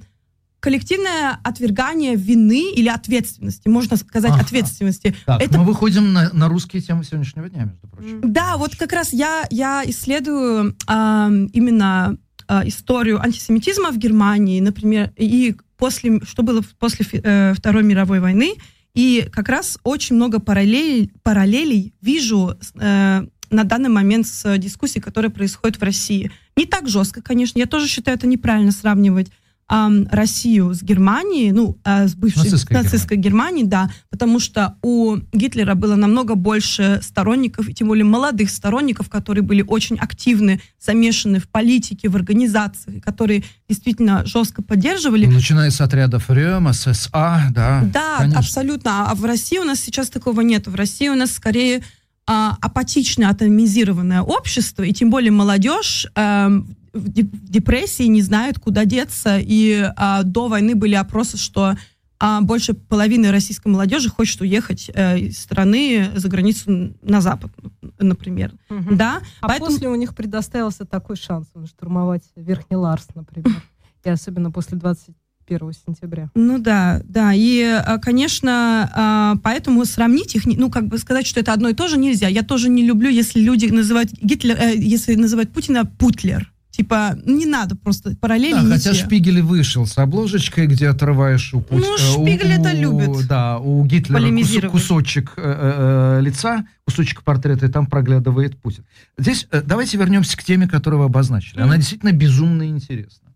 [SPEAKER 10] коллективное отвергание вины или ответственности, можно сказать,
[SPEAKER 3] Ага.
[SPEAKER 10] ответственности.
[SPEAKER 3] Так,
[SPEAKER 10] это
[SPEAKER 3] мы выходим на, на русские темы сегодняшнего дня, между прочим.
[SPEAKER 10] да, вот как раз я, я исследую ам, именно а, историю антисемитизма в Германии, например, и после, что было после э, Второй мировой войны, и как раз очень много параллелей, параллелей вижу э, на данный момент с дискуссией, которая происходит в России. Не так жестко, конечно, я тоже считаю это неправильно сравнивать эм, Россию с Германией, ну, э, с бывшей
[SPEAKER 3] Нацистской
[SPEAKER 10] нацистской Германией, да, потому что у Гитлера было намного больше сторонников, и тем более молодых сторонников, которые были очень активны, замешаны в политике, в организации, которые действительно жестко поддерживали.
[SPEAKER 3] Начиная с отрядов РЕМ, ССА, да.
[SPEAKER 10] Да,
[SPEAKER 3] конечно.
[SPEAKER 10] абсолютно. А в России у нас сейчас такого нет. В России у нас скорее а, апатичное, атомизированное общество, и тем более молодежь эм, в деп- в депрессии не знают, куда деться. И а, до войны были опросы, что а, больше половины российской молодежи хочет уехать э, из страны за границу на Запад, например.
[SPEAKER 2] Мгм.
[SPEAKER 10] Да,
[SPEAKER 2] А
[SPEAKER 10] поэтому
[SPEAKER 2] после у них предоставился такой шанс штурмовать Верхний Ларс, например. И особенно после 21 сентября.
[SPEAKER 10] Ну да, да. И, а, конечно, а, поэтому сравнить их, ну, как бы сказать, что это одно и то же нельзя. Я тоже не люблю, если люди называют Гитлер, э, если называют Путина Путлер. Типа, не надо просто параллели
[SPEAKER 3] Да,
[SPEAKER 10] не
[SPEAKER 3] хотя
[SPEAKER 10] те.
[SPEAKER 3] Шпигель вышел с обложечкой, где отрываешь у Путина.
[SPEAKER 10] Ну, Шпигель это любит.
[SPEAKER 3] Да, у Гитлера кус- кусочек э, э, э, лица, кусочек портрета, и там проглядывает Путин. Здесь э, давайте вернемся к теме, которую вы обозначили. Она
[SPEAKER 10] Мгм.
[SPEAKER 3] действительно безумно интересна.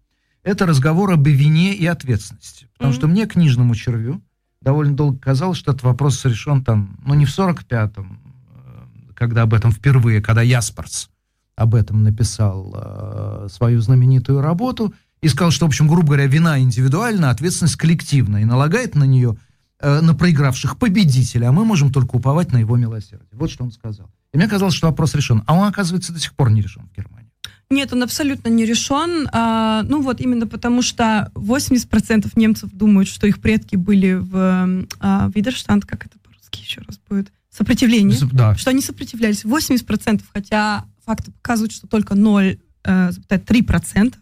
[SPEAKER 3] Это разговор об вине и ответственности. Потому
[SPEAKER 10] Мгм.
[SPEAKER 3] что мне, книжному червю, довольно долго казалось, что этот вопрос решен там, ну, не в 45-м, э, когда об этом впервые, когда Яспорс об этом написал э, свою знаменитую работу и сказал, что, в общем, грубо говоря, вина индивидуальна, ответственность коллективна, и налагает на нее, э, на проигравших победителя, а мы можем только уповать на его милосердие. Вот что он сказал. И мне казалось, что вопрос решен. А он, оказывается, до сих пор не решен в Германии.
[SPEAKER 10] Нет, он абсолютно не решен. А, ну вот именно потому, что 80% немцев думают, что их предки были в а, Видерштанд, как это по-русски еще раз будет, сопротивлении.
[SPEAKER 3] Да.
[SPEAKER 10] Что они сопротивлялись. 80%, хотя факты показывают, что только 0,3%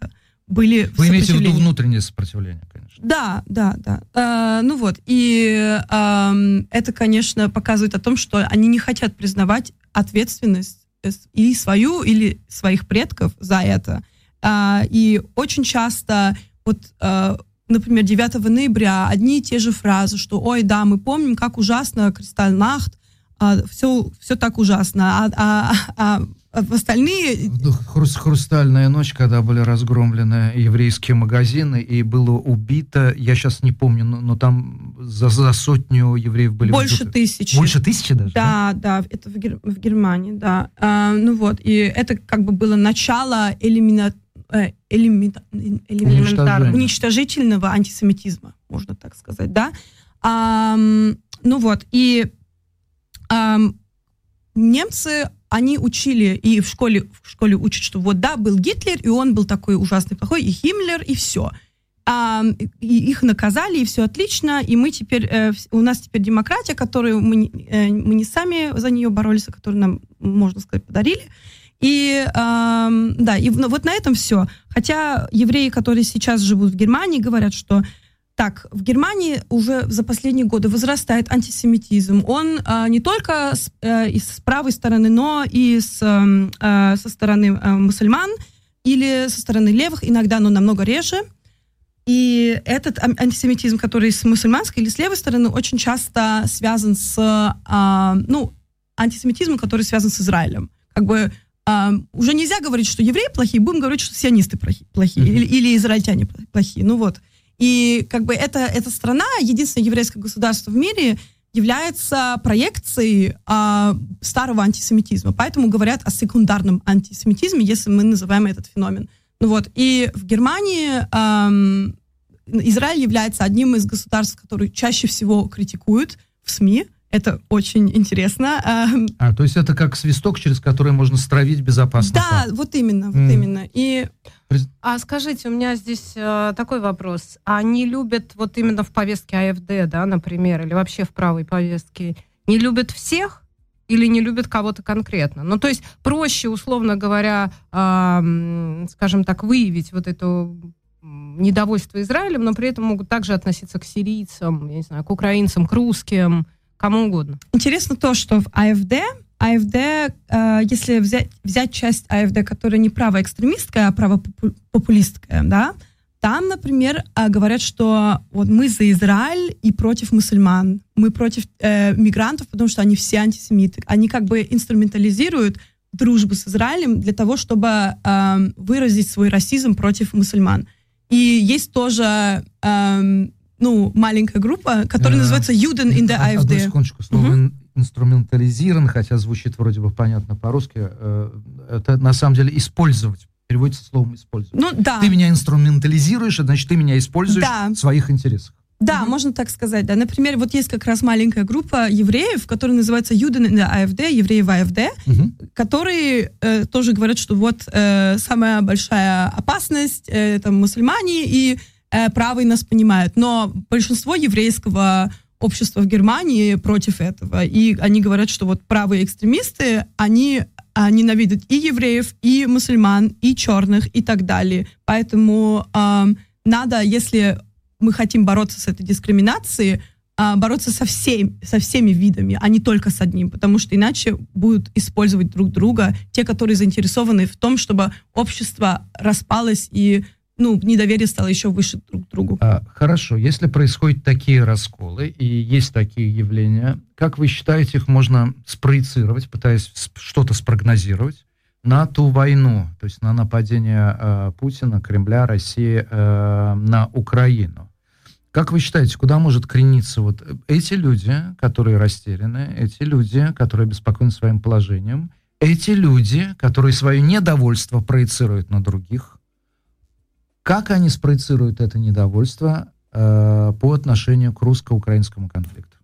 [SPEAKER 10] были в
[SPEAKER 3] Вы имеете в виду внутреннее сопротивление, конечно.
[SPEAKER 10] Да, да, да. Э, ну вот, и эм, это, конечно, показывает о том, что они не хотят признавать ответственность э, с- и свою, или своих предков за это. А, и очень часто, вот, э, например, 9 ноября одни и те же фразы, что, ой, да, мы помним, как ужасно Кристальнахт, все, все так ужасно, а, а- а- а остальные
[SPEAKER 3] Ну, хрус- Хрустальная ночь, когда были разгромлены еврейские магазины, и было убито, я сейчас не помню, но, но там за, за сотню евреев были
[SPEAKER 10] больше
[SPEAKER 3] убиты.
[SPEAKER 10] тысячи.
[SPEAKER 3] Больше тысячи даже?
[SPEAKER 10] Да, да, это в, Гер- в Германии, да. А, ну вот, и это как бы было начало элимина- э, элементарного- уничтожительного антисемитизма, можно так сказать, да. Ам, ну вот, и ам, немцы, они учили, и в школе, в школе учат, что вот да, был Гитлер, и он был такой ужасный, плохой, и Химмлер, и все. А, и их наказали, и все отлично, и мы теперь, э, у нас теперь демократия, которую мы, э, мы не сами за нее боролись, а которую нам, можно сказать, подарили. И ам, да, и ну, вот на этом все. Хотя евреи, которые сейчас живут в Германии, говорят, что так, в Германии уже за последние годы возрастает антисемитизм. Он а, не только с, э, и с правой стороны, но и с, эм, э, со стороны э, мусульман или со стороны левых, иногда, но намного реже. И этот ан- антисемитизм, который с мусульманской или с левой стороны, очень часто связан с, а, ну, антисемитизмом, который связан с Израилем. Как бы а, уже нельзя говорить, что евреи плохие, будем говорить, что сионисты плохи- плохие, или, или израильтяне пл- плохие. Ну вот. И как бы это, эта страна, единственное еврейское государство в мире, является проекцией а, старого антисемитизма. Поэтому говорят о секундарном антисемитизме, если мы называем этот феномен. Ну вот. И в Германии ам, Израиль является одним из государств, которые чаще всего критикуют в СМИ. Это очень интересно.
[SPEAKER 3] А, то есть это как свисток, через который можно стравить безопасно.
[SPEAKER 10] Да, вот именно, вот
[SPEAKER 3] М.
[SPEAKER 10] именно. И
[SPEAKER 2] А скажите, у меня здесь э, такой вопрос. Они любят вот именно в повестке АФД, да, например, или вообще в правой повестке, не любят всех или не любят кого-то конкретно? Ну, то есть проще, условно говоря, м, скажем так, выявить вот это м, недовольство Израилем, но при этом могут также относиться к сирийцам, я не знаю, к украинцам, к русским, кому угодно.
[SPEAKER 10] Интересно то, что в АФД, АФД, э, если взять, взять часть АФД, которая не правоэкстремистская, а правопопулистская, да, там, например, э, говорят, что вот мы за Израиль и против мусульман, мы против э, мигрантов, потому что они все антисемиты. Они как бы инструментализируют дружбу с Израилем для того, чтобы э, выразить свой расизм против мусульман. И есть тоже эм, ну, маленькая группа, которая
[SPEAKER 3] Э,
[SPEAKER 10] называется Juden in
[SPEAKER 3] Одну
[SPEAKER 10] AfD.
[SPEAKER 3] секундочку. Слово ин- инструментализирован, хотя звучит вроде бы понятно по-русски, э, это на самом деле использовать. Переводится словом использовать.
[SPEAKER 10] Ну, да.
[SPEAKER 3] Ты меня инструментализируешь, а значит, ты меня используешь
[SPEAKER 10] Да.
[SPEAKER 3] в своих интересах.
[SPEAKER 10] Да, можно так сказать, да. Например, вот есть как раз маленькая группа евреев, которая называется in der AfD, евреи в AfD, которые э, тоже говорят, что вот э, самая большая опасность э, это мусульмане и э, правые нас понимают. Но большинство еврейского общества в Германии против этого. И они говорят, что вот правые экстремисты, они а, ненавидят и евреев, и мусульман, и черных, и так далее. Поэтому ам, надо, если мы хотим бороться с этой дискриминацией, а, бороться со, всем, со всеми видами, а не только с одним, потому что иначе будут использовать друг друга те, которые заинтересованы в том, чтобы общество распалось и ну, недоверие стало еще выше друг к другу.
[SPEAKER 3] А, Хорошо, если происходят такие расколы и есть такие явления, как вы считаете, их можно спроецировать, пытаясь что-то спрогнозировать на ту войну, то есть на нападение э, Путина, Кремля, России э, на Украину? Как вы считаете, куда может крениться вот эти люди, которые растеряны, эти люди, которые обеспокоены своим положением, эти люди, которые свое недовольство проецируют на других, как они спроецируют это недовольство э, по отношению к русско-украинскому конфликту?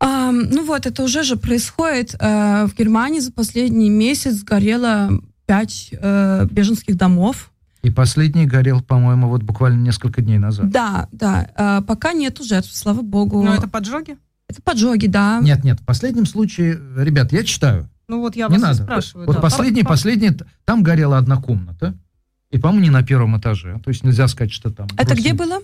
[SPEAKER 10] Ам, ну вот, это уже же происходит. Э, в Германии за последний месяц сгорело пять э, беженских домов.
[SPEAKER 3] И последний горел, по-моему, вот буквально несколько дней назад.
[SPEAKER 10] Да, да. э, пока нету жертв, слава богу.
[SPEAKER 2] Но это поджоги?
[SPEAKER 10] Это поджоги, да.
[SPEAKER 3] Нет, нет, в последнем случае, ребят, я читаю.
[SPEAKER 2] Ну вот я
[SPEAKER 3] не
[SPEAKER 2] вас
[SPEAKER 3] надо.
[SPEAKER 2] спрашиваю.
[SPEAKER 3] вот
[SPEAKER 2] да.
[SPEAKER 3] последний,
[SPEAKER 2] По- по-
[SPEAKER 3] последний, там горела одна комната. И, по-моему, не на первом этаже. То есть нельзя сказать, что там...
[SPEAKER 10] Это где было?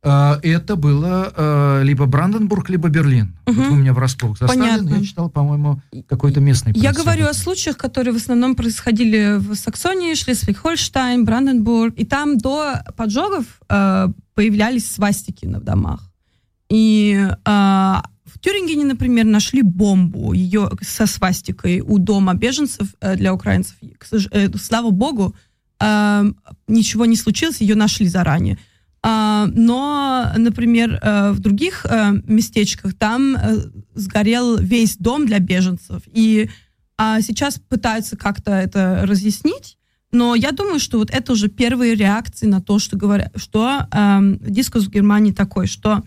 [SPEAKER 3] А, Это было э, либо Бранденбург, либо Берлин. Вот
[SPEAKER 10] Мгм.
[SPEAKER 3] вы меня врасплох застали, но
[SPEAKER 10] Понятно.
[SPEAKER 3] я читал, по-моему, какой-то местный
[SPEAKER 10] Я говорю о случаях, которые в основном происходили в Саксонии, Шлезвиг-Хольштайн, Бранденбург. И там до поджогов э, появлялись свастики на домах. И э, в Тюрингене, например, нашли бомбу ее со свастикой у дома беженцев для украинцев. Слава богу, э, ничего не случилось, ее нашли заранее. А, но, например, э, в других э, местечках там э, сгорел весь дом для беженцев. И а, сейчас пытаются как-то это разъяснить. Но я думаю, что вот это уже первые реакции на то, что говорят, что эм, дискурс в Германии такой, что,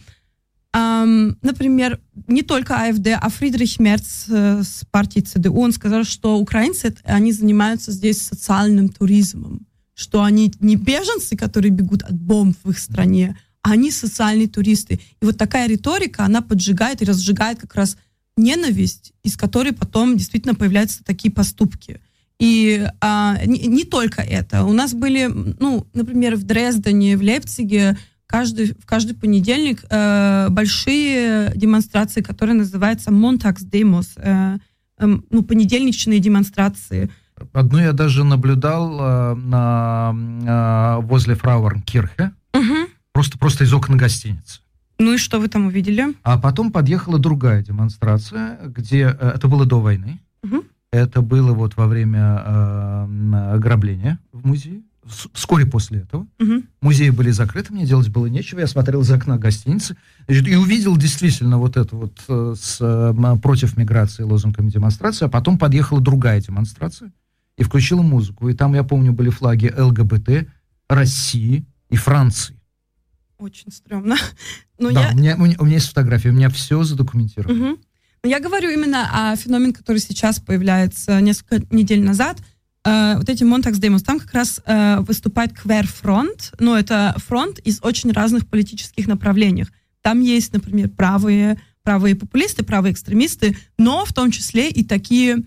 [SPEAKER 10] эм, например, не только АФД, а Фридрих Мерц э, с партии ЦДУ, он сказал, что украинцы, они занимаются здесь социальным туризмом, что они не беженцы, которые бегут от бомб в их стране, а они социальные туристы. И вот такая риторика, она поджигает и разжигает как раз ненависть, из которой потом действительно появляются такие поступки. И а, не, не только это. У нас были, ну, например, в Дрездене, в Лейпциге каждый, в каждый понедельник э, большие демонстрации, которые называются Montagsdemos, э, эм, ну, понедельничные демонстрации.
[SPEAKER 3] Одну я даже наблюдал э, на, э, возле Фрауэрнкирхе,
[SPEAKER 10] Мгм.
[SPEAKER 3] просто, просто из окна гостиницы.
[SPEAKER 10] Ну и что вы там увидели?
[SPEAKER 3] А потом подъехала другая демонстрация, где э, это было до войны.
[SPEAKER 10] Мгм.
[SPEAKER 3] Это было вот во время э, ограбления в музее. Вскоре после этого.
[SPEAKER 10] Мгм.
[SPEAKER 3] Музеи были закрыты, мне делать было нечего. Я смотрел из окна гостиницы значит, и увидел действительно вот эту вот э, с, э, против миграции лозунгами демонстрацию. А потом подъехала другая демонстрация и включила музыку. И там, я помню, были флаги ЛГБТ России и Франции.
[SPEAKER 10] Очень стрёмно. Но
[SPEAKER 3] да,
[SPEAKER 10] я...
[SPEAKER 3] у, меня, у меня- у меня есть фотографии, у меня все задокументировано.
[SPEAKER 10] Но я говорю именно о феномен, который сейчас появляется несколько недель назад. Э, вот эти Montags Demos, там как раз э, выступает Кверфронт, но это фронт из очень разных политических направлений. Там есть, например, правые, правые популисты, правые экстремисты, но в том числе и такие,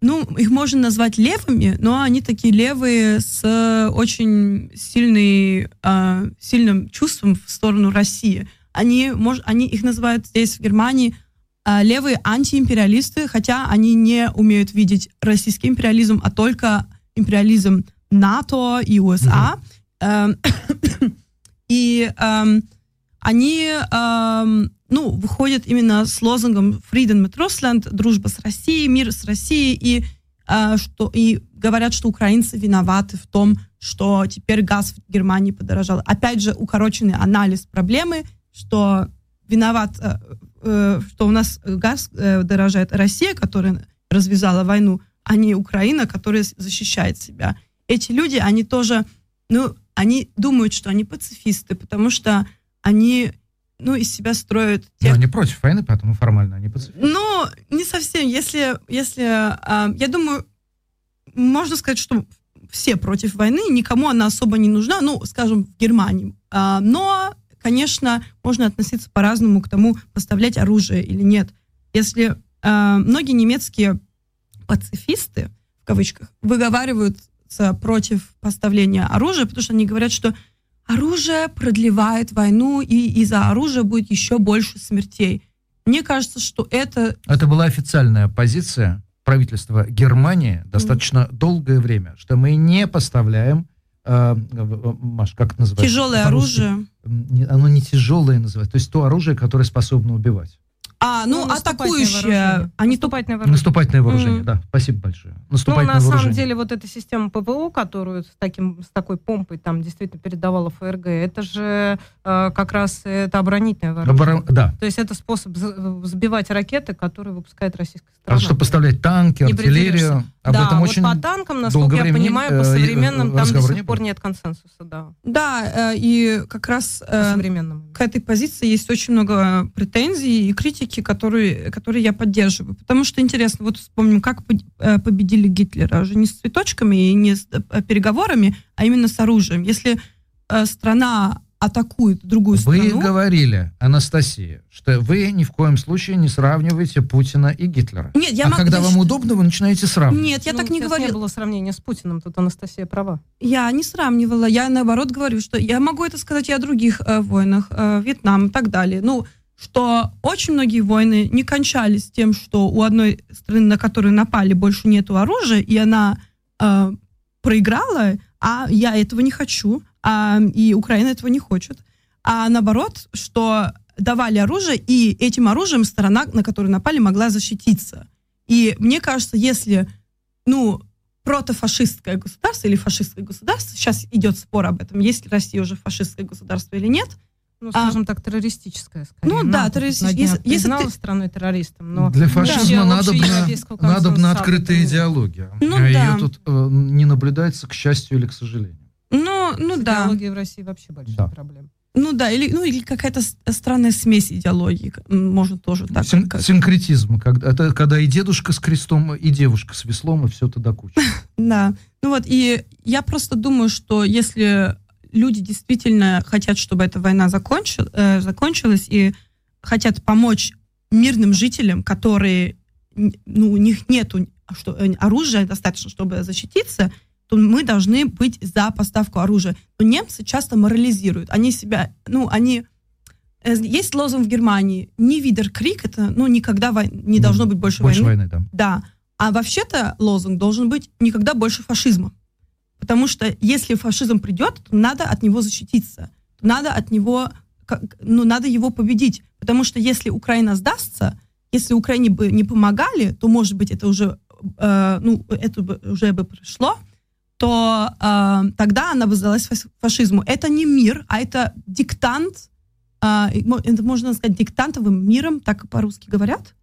[SPEAKER 10] ну, их можно назвать левыми, но они такие левые с очень сильной, э, сильным чувством в сторону России. Они, мож, они их называют здесь, в Германии, левые антиимпериалисты, хотя они не умеют видеть российский империализм, а только империализм НАТО и USA. Эм, И эм, они эм, ну, выходят именно с лозунгом «Freedom mit Russland», «Дружба с Россией», «Мир с Россией», и, э, что, и говорят, что украинцы виноваты в том, что теперь газ в Германии подорожал. Опять же, укороченный анализ проблемы, что виноват, э, что у нас газ э, дорожает Россия, которая развязала войну, а не Украина, которая защищает себя. Эти люди, они тоже, ну, они думают, что они пацифисты, потому что они ну, из себя строят...
[SPEAKER 3] Тех... Но они против войны, поэтому формально они пацифисты.
[SPEAKER 10] Ну, не совсем. Если, если э, я думаю, можно сказать, что все против войны, никому она особо не нужна, ну, скажем, в Германии. Э, но, конечно, можно относиться по-разному к тому, поставлять оружие или нет. Если э, многие немецкие пацифисты, в кавычках, выговариваются против поставления оружия, потому что они говорят, что оружие продлевает войну, и из-за оружия будет еще больше смертей. Мне кажется, что это...
[SPEAKER 3] Это была официальная позиция правительства Германии достаточно mm. долгое время, что мы не поставляем, э, Маш, как это называется?
[SPEAKER 10] Тяжелое оружие.
[SPEAKER 3] Оно не тяжелое называется, то есть то оружие, которое способно убивать.
[SPEAKER 10] А, ну, ну атакующее,
[SPEAKER 2] а
[SPEAKER 10] не
[SPEAKER 2] наступательное вооружение.
[SPEAKER 3] Наступательное вооружение, mm. да. Спасибо большое. Наступательное
[SPEAKER 2] ну, на
[SPEAKER 3] вооружение.
[SPEAKER 2] самом деле, вот эта система ПВО, которую с, таким, с такой помпой там действительно передавала ФРГ, это же э, как раз это оборонительное вооружение.
[SPEAKER 3] Оборон... Да.
[SPEAKER 2] То есть это способ сбивать ракеты, которые выпускает российская страна.
[SPEAKER 3] А что поставлять танки, артиллерию?
[SPEAKER 2] Об да, этом вот очень по танкам, насколько я понимаю, по э, современным там до сих пор нет консенсуса, да.
[SPEAKER 10] Да, э, и как раз э, к этой позиции есть очень много претензий и критики, которые, которые я поддерживаю. Потому что интересно, вот вспомним, как победили Гитлера. Уже не с цветочками и не с переговорами, а именно с оружием. Если страна атакует другую
[SPEAKER 3] вы
[SPEAKER 10] страну.
[SPEAKER 3] Вы говорили, Анастасия, что вы ни в коем случае не сравниваете Путина и Гитлера.
[SPEAKER 10] Нет, я
[SPEAKER 3] а
[SPEAKER 10] могу...
[SPEAKER 3] когда вам удобно, вы начинаете сравнивать.
[SPEAKER 10] Нет, я
[SPEAKER 2] ну,
[SPEAKER 10] так не говорю.
[SPEAKER 2] не было сравнения с Путиным, тут Анастасия права.
[SPEAKER 10] Я не сравнивала, я наоборот говорю, что я могу это сказать и о других э, войнах, э, Вьетнам и так далее. Ну, что очень многие войны не кончались тем, что у одной страны, на которую напали, больше нету оружия, и она э, проиграла, а я этого не хочу а, и Украина этого не хочет. А наоборот, что давали оружие, и этим оружием сторона, на которую напали, могла защититься. И мне кажется, если, ну, протофашистское государство или фашистское государство, сейчас идет спор об этом, есть ли Россия уже фашистское государство или нет,
[SPEAKER 2] ну, скажем а, так, террористическое, скорее.
[SPEAKER 10] Ну, да, террористическое. Если,
[SPEAKER 2] если ты... страной террористом, но...
[SPEAKER 3] Для фашизма да. надо, надо, надо открытая идеология. Ну, а да. Ее тут э, не наблюдается, к счастью или к сожалению.
[SPEAKER 10] Ну, ну
[SPEAKER 2] С
[SPEAKER 10] да.
[SPEAKER 2] Идеология в России вообще большая да. проблема.
[SPEAKER 10] Ну да, или, ну, или какая-то странная смесь идеологии, можно тоже так.
[SPEAKER 3] Син- как... Синкретизм, когда, это когда и дедушка с крестом, и девушка с веслом, и все это до кучи.
[SPEAKER 10] Да, ну вот, и я просто думаю, что если люди действительно хотят, чтобы эта война э, закончилась, и хотят помочь мирным жителям, которые, ну, у них нет что, э, оружия достаточно, чтобы защититься, то мы должны быть за поставку оружия. Но немцы часто морализируют. Они себя, ну, они... Э, есть лозунг в Германии «Не видер крик», это, ну, никогда вой... не должно быть больше,
[SPEAKER 3] больше
[SPEAKER 10] войны.
[SPEAKER 3] войны. да.
[SPEAKER 10] Да. А вообще-то лозунг должен быть «Никогда больше фашизма». Потому что если фашизм придет, то надо от него защититься. Надо от него, ну, надо его победить. Потому что если Украина сдастся, если Украине бы не помогали, то, может быть, это уже, э, ну, это бы уже бы пришло, то э, тогда она бы сдалась фашизму. Это не мир, а это диктант, э, это можно сказать диктантовым миром, так по-русски говорят.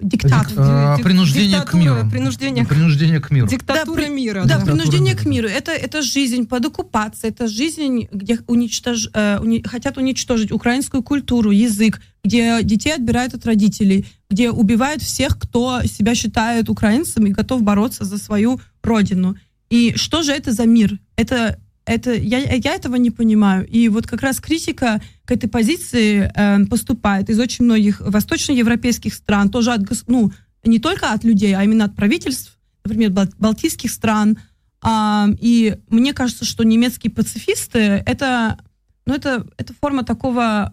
[SPEAKER 3] Диктат. Дик, а, принуждение к миру.
[SPEAKER 2] Принуждение,
[SPEAKER 3] принуждение к миру.
[SPEAKER 2] Диктатура
[SPEAKER 10] да,
[SPEAKER 2] мира.
[SPEAKER 10] Да, да. принуждение к миру. Это, это жизнь под оккупацией, это жизнь, где уничтож, э, уни, хотят уничтожить украинскую культуру, язык, где детей отбирают от родителей, где убивают всех, кто себя считает украинцем и готов бороться за свою родину. И что же это за мир? Это, это, я, я этого не понимаю. И вот как раз критика к этой позиции э, поступает из очень многих восточноевропейских стран, тоже от, ну, не только от людей, а именно от правительств, например, балтийских стран. А, и мне кажется, что немецкие пацифисты это, ну, это, это форма такого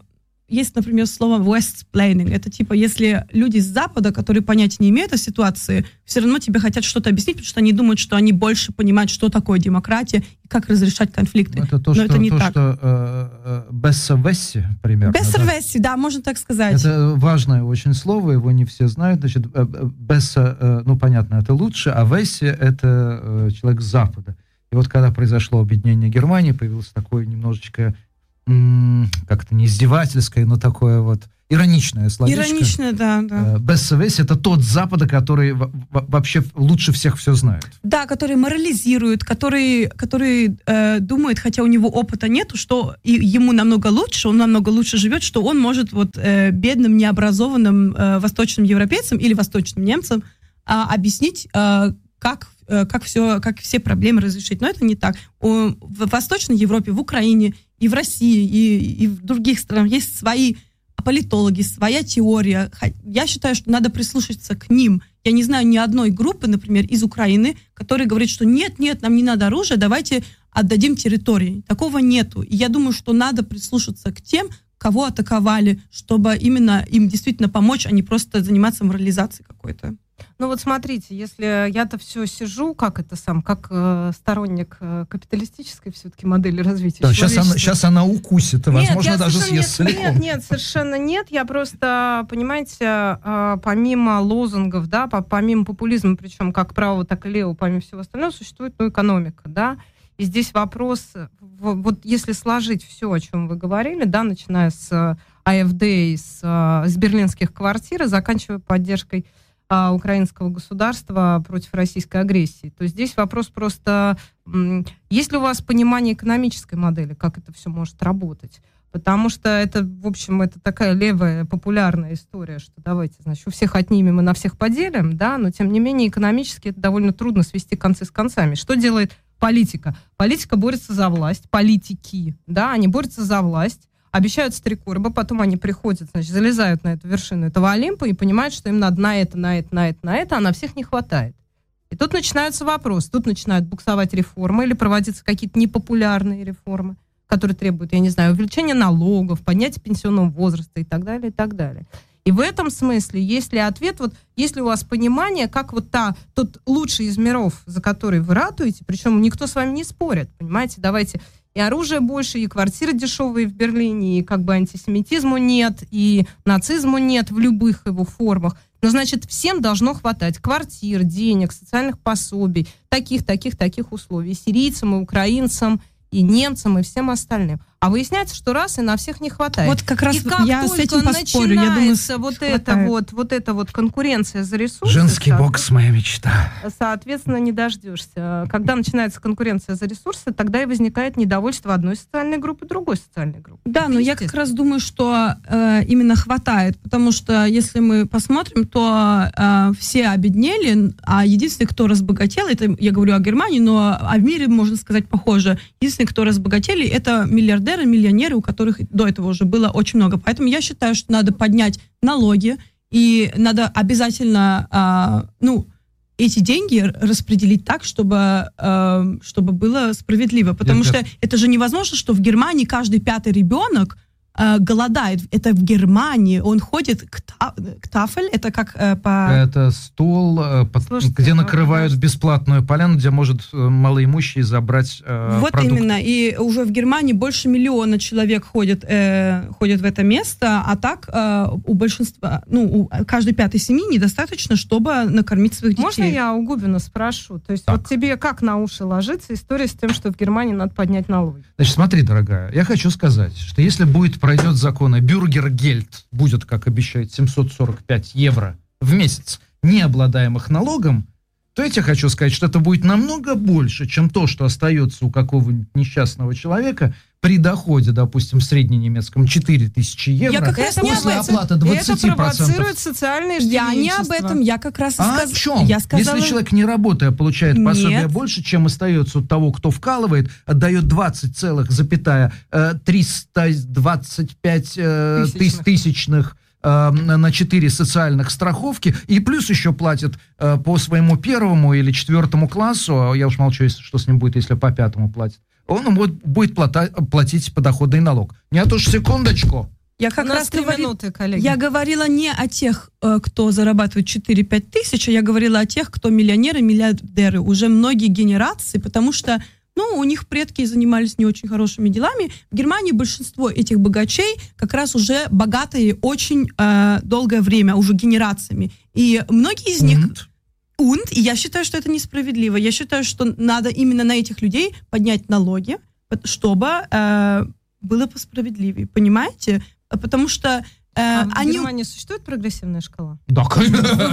[SPEAKER 10] есть, например, слово westplaining. Это типа, если люди с Запада, которые понятия не имеют о ситуации, все равно тебе хотят что-то объяснить, потому что они думают, что они больше понимают, что такое демократия и как разрешать конфликты.
[SPEAKER 3] Ну, это то,
[SPEAKER 10] Но
[SPEAKER 3] что,
[SPEAKER 10] это не
[SPEAKER 3] то,
[SPEAKER 10] так.
[SPEAKER 3] что э, э, бессовесси, примерно.
[SPEAKER 10] Бессервеси, да, можно так сказать.
[SPEAKER 3] Это важное очень слово, его не все знают. Значит, э, бесса, э, ну, понятно, это лучше, а весси — это э, человек с Запада. И вот когда произошло объединение Германии, появилось такое немножечко, как-то не издевательское, но такое вот ироничное словечко.
[SPEAKER 10] Иронично, да, да.
[SPEAKER 3] Э, Бессовеси — это тот Запада, который во- во- вообще лучше всех все знает.
[SPEAKER 10] Да, который морализирует, который, который э, думает, хотя у него опыта нету, что и ему намного лучше, он намного лучше живет, что он может вот э, бедным, необразованным э, восточным европейцам или восточным немцам а, объяснить, э, как э, как все, как все проблемы разрешить. Но это не так. В Восточной Европе, в Украине и в России и, и в других странах есть свои политологи, своя теория. Я считаю, что надо прислушаться к ним. Я не знаю ни одной группы, например, из Украины, которая говорит, что нет, нет, нам не надо оружие, давайте отдадим территории. Такого нету. И я думаю, что надо прислушаться к тем, кого атаковали, чтобы именно им действительно помочь, а не просто заниматься морализацией какой-то.
[SPEAKER 2] Ну вот смотрите, если я-то все сижу, как это сам, как э, сторонник э, капиталистической все-таки модели развития
[SPEAKER 3] Да, сейчас, она, сейчас она укусит, и,
[SPEAKER 2] Нет,
[SPEAKER 3] возможно, даже съест
[SPEAKER 2] нет,
[SPEAKER 3] целиком.
[SPEAKER 2] Нет, нет, совершенно нет. Я просто, понимаете, э, помимо лозунгов, да, по- помимо популизма, причем как право, так и лево, помимо всего остального, существует ну, экономика, да. И здесь вопрос, вот если сложить все, о чем вы говорили, да, начиная с э, АФД с, э, с берлинских квартир, и заканчивая поддержкой а, украинского государства против российской агрессии. То здесь вопрос просто, есть ли у вас понимание экономической модели, как это все может работать? Потому что это, в общем, это такая левая популярная история, что давайте, значит, у всех отнимем и на всех поделим, да, но тем не менее экономически это довольно трудно свести концы с концами. Что делает политика? Политика борется за власть, политики, да, они борются за власть, обещают стрекорбы, потом они приходят, значит, залезают на эту вершину этого Олимпа и понимают, что им надо на это, на это, на это, на это, а на всех не хватает. И тут начинаются вопросы. Тут начинают буксовать реформы или проводиться какие-то непопулярные реформы, которые требуют, я не знаю, увеличения налогов, поднятия пенсионного возраста и так далее, и так далее. И в этом смысле, есть ли ответ, вот есть ли у вас понимание, как вот та, тот лучший из миров, за который вы ратуете, причем никто с вами не спорит, понимаете, давайте и оружия больше, и квартиры дешевые в Берлине, и как бы антисемитизму нет, и нацизму нет в любых его формах. Но, значит, всем должно хватать квартир, денег, социальных пособий, таких, таких, таких условий. И сирийцам, и украинцам, и немцам, и всем остальным. А выясняется, что раз и на всех не хватает.
[SPEAKER 10] Вот как раз
[SPEAKER 2] и как
[SPEAKER 10] я с
[SPEAKER 2] только
[SPEAKER 10] этим поспорю. Я думаю,
[SPEAKER 2] вот это
[SPEAKER 10] хватает.
[SPEAKER 2] вот, вот эта вот конкуренция за ресурсы.
[SPEAKER 3] Женский бокс моя мечта.
[SPEAKER 2] Соответственно, не дождешься. Когда начинается конкуренция за ресурсы, тогда и возникает недовольство одной социальной группы другой социальной группы.
[SPEAKER 10] Да, но я как раз думаю, что э, именно хватает, потому что если мы посмотрим, то э, все обеднели, а единственный, кто разбогател, это я говорю о Германии, но в мире можно сказать похоже. Единственный, кто разбогатели, это миллиардеры, миллионеры, у которых до этого уже было очень много. Поэтому я считаю, что надо поднять налоги и надо обязательно, а, ну эти деньги распределить так, чтобы, э, чтобы было справедливо. Потому
[SPEAKER 3] Я
[SPEAKER 10] что это же невозможно, что в Германии каждый пятый ребенок э, голодает. Это в Германии. Он ходит к, та- к тафель, это как э, по...
[SPEAKER 3] Это стол, э, под-
[SPEAKER 2] Слушайте,
[SPEAKER 3] где
[SPEAKER 2] ну,
[SPEAKER 3] накрывают бесплатную поляну, где может э, малоимущий забрать э,
[SPEAKER 10] Вот
[SPEAKER 3] продукты.
[SPEAKER 10] именно. И уже в Германии больше миллиона человек ходит, э, ходит в это место, а так э, у большинства, ну, у каждой пятой семьи недостаточно, чтобы накормить своих детей.
[SPEAKER 2] Можно я у Губина спрошу? То есть
[SPEAKER 3] Так.
[SPEAKER 2] вот тебе как на уши ложится история с тем, что в Германии надо поднять налоги?
[SPEAKER 3] Значит, смотри, дорогая, я хочу сказать, что если будет пройдет закон, и бюргергельд будет, как обещают, 745 евро в месяц, не обладаемых налогом, то я тебе хочу сказать, что это будет намного больше, чем то, что остается у какого-нибудь несчастного человека при доходе, допустим, в средненемецком 4000 евро.
[SPEAKER 10] Я как раз не
[SPEAKER 3] после
[SPEAKER 10] об этом.
[SPEAKER 3] оплаты
[SPEAKER 2] И это
[SPEAKER 3] 20%.
[SPEAKER 2] провоцирует социальное
[SPEAKER 10] Я не об этом, я как раз и
[SPEAKER 3] А
[SPEAKER 10] сказ-
[SPEAKER 3] о чем?
[SPEAKER 10] Я сказала...
[SPEAKER 3] Если человек не работая получает пособие
[SPEAKER 10] Нет.
[SPEAKER 3] больше, чем остается у того, кто вкалывает, отдает 20 целых, запятая, э, 325 э, тыс-
[SPEAKER 2] Тысячных.
[SPEAKER 3] тысячных э, на 4 социальных страховки, и плюс еще платит э, по своему первому или четвертому классу, а я уж молчу, что с ним будет, если по пятому платит, он будет, будет плата- платить подоходный налог. Нет уж, секундочку.
[SPEAKER 10] Я как раз
[SPEAKER 2] три
[SPEAKER 10] говори-
[SPEAKER 2] минуты, коллеги.
[SPEAKER 10] Я говорила не о тех, э, кто зарабатывает 4-5 тысяч, а я говорила о тех, кто миллионеры, миллиардеры, уже многие генерации, потому что ну, у них предки занимались не очень хорошими делами. В Германии большинство этих богачей как раз уже богатые очень э, долгое время, уже генерациями. И многие из них...
[SPEAKER 3] Унт.
[SPEAKER 10] И я считаю, что это несправедливо. Я считаю, что надо именно на этих людей поднять налоги, чтобы э, было посправедливее. Понимаете? Потому что э,
[SPEAKER 2] А в
[SPEAKER 10] они...
[SPEAKER 2] Германии существует прогрессивная шкала?
[SPEAKER 3] Да,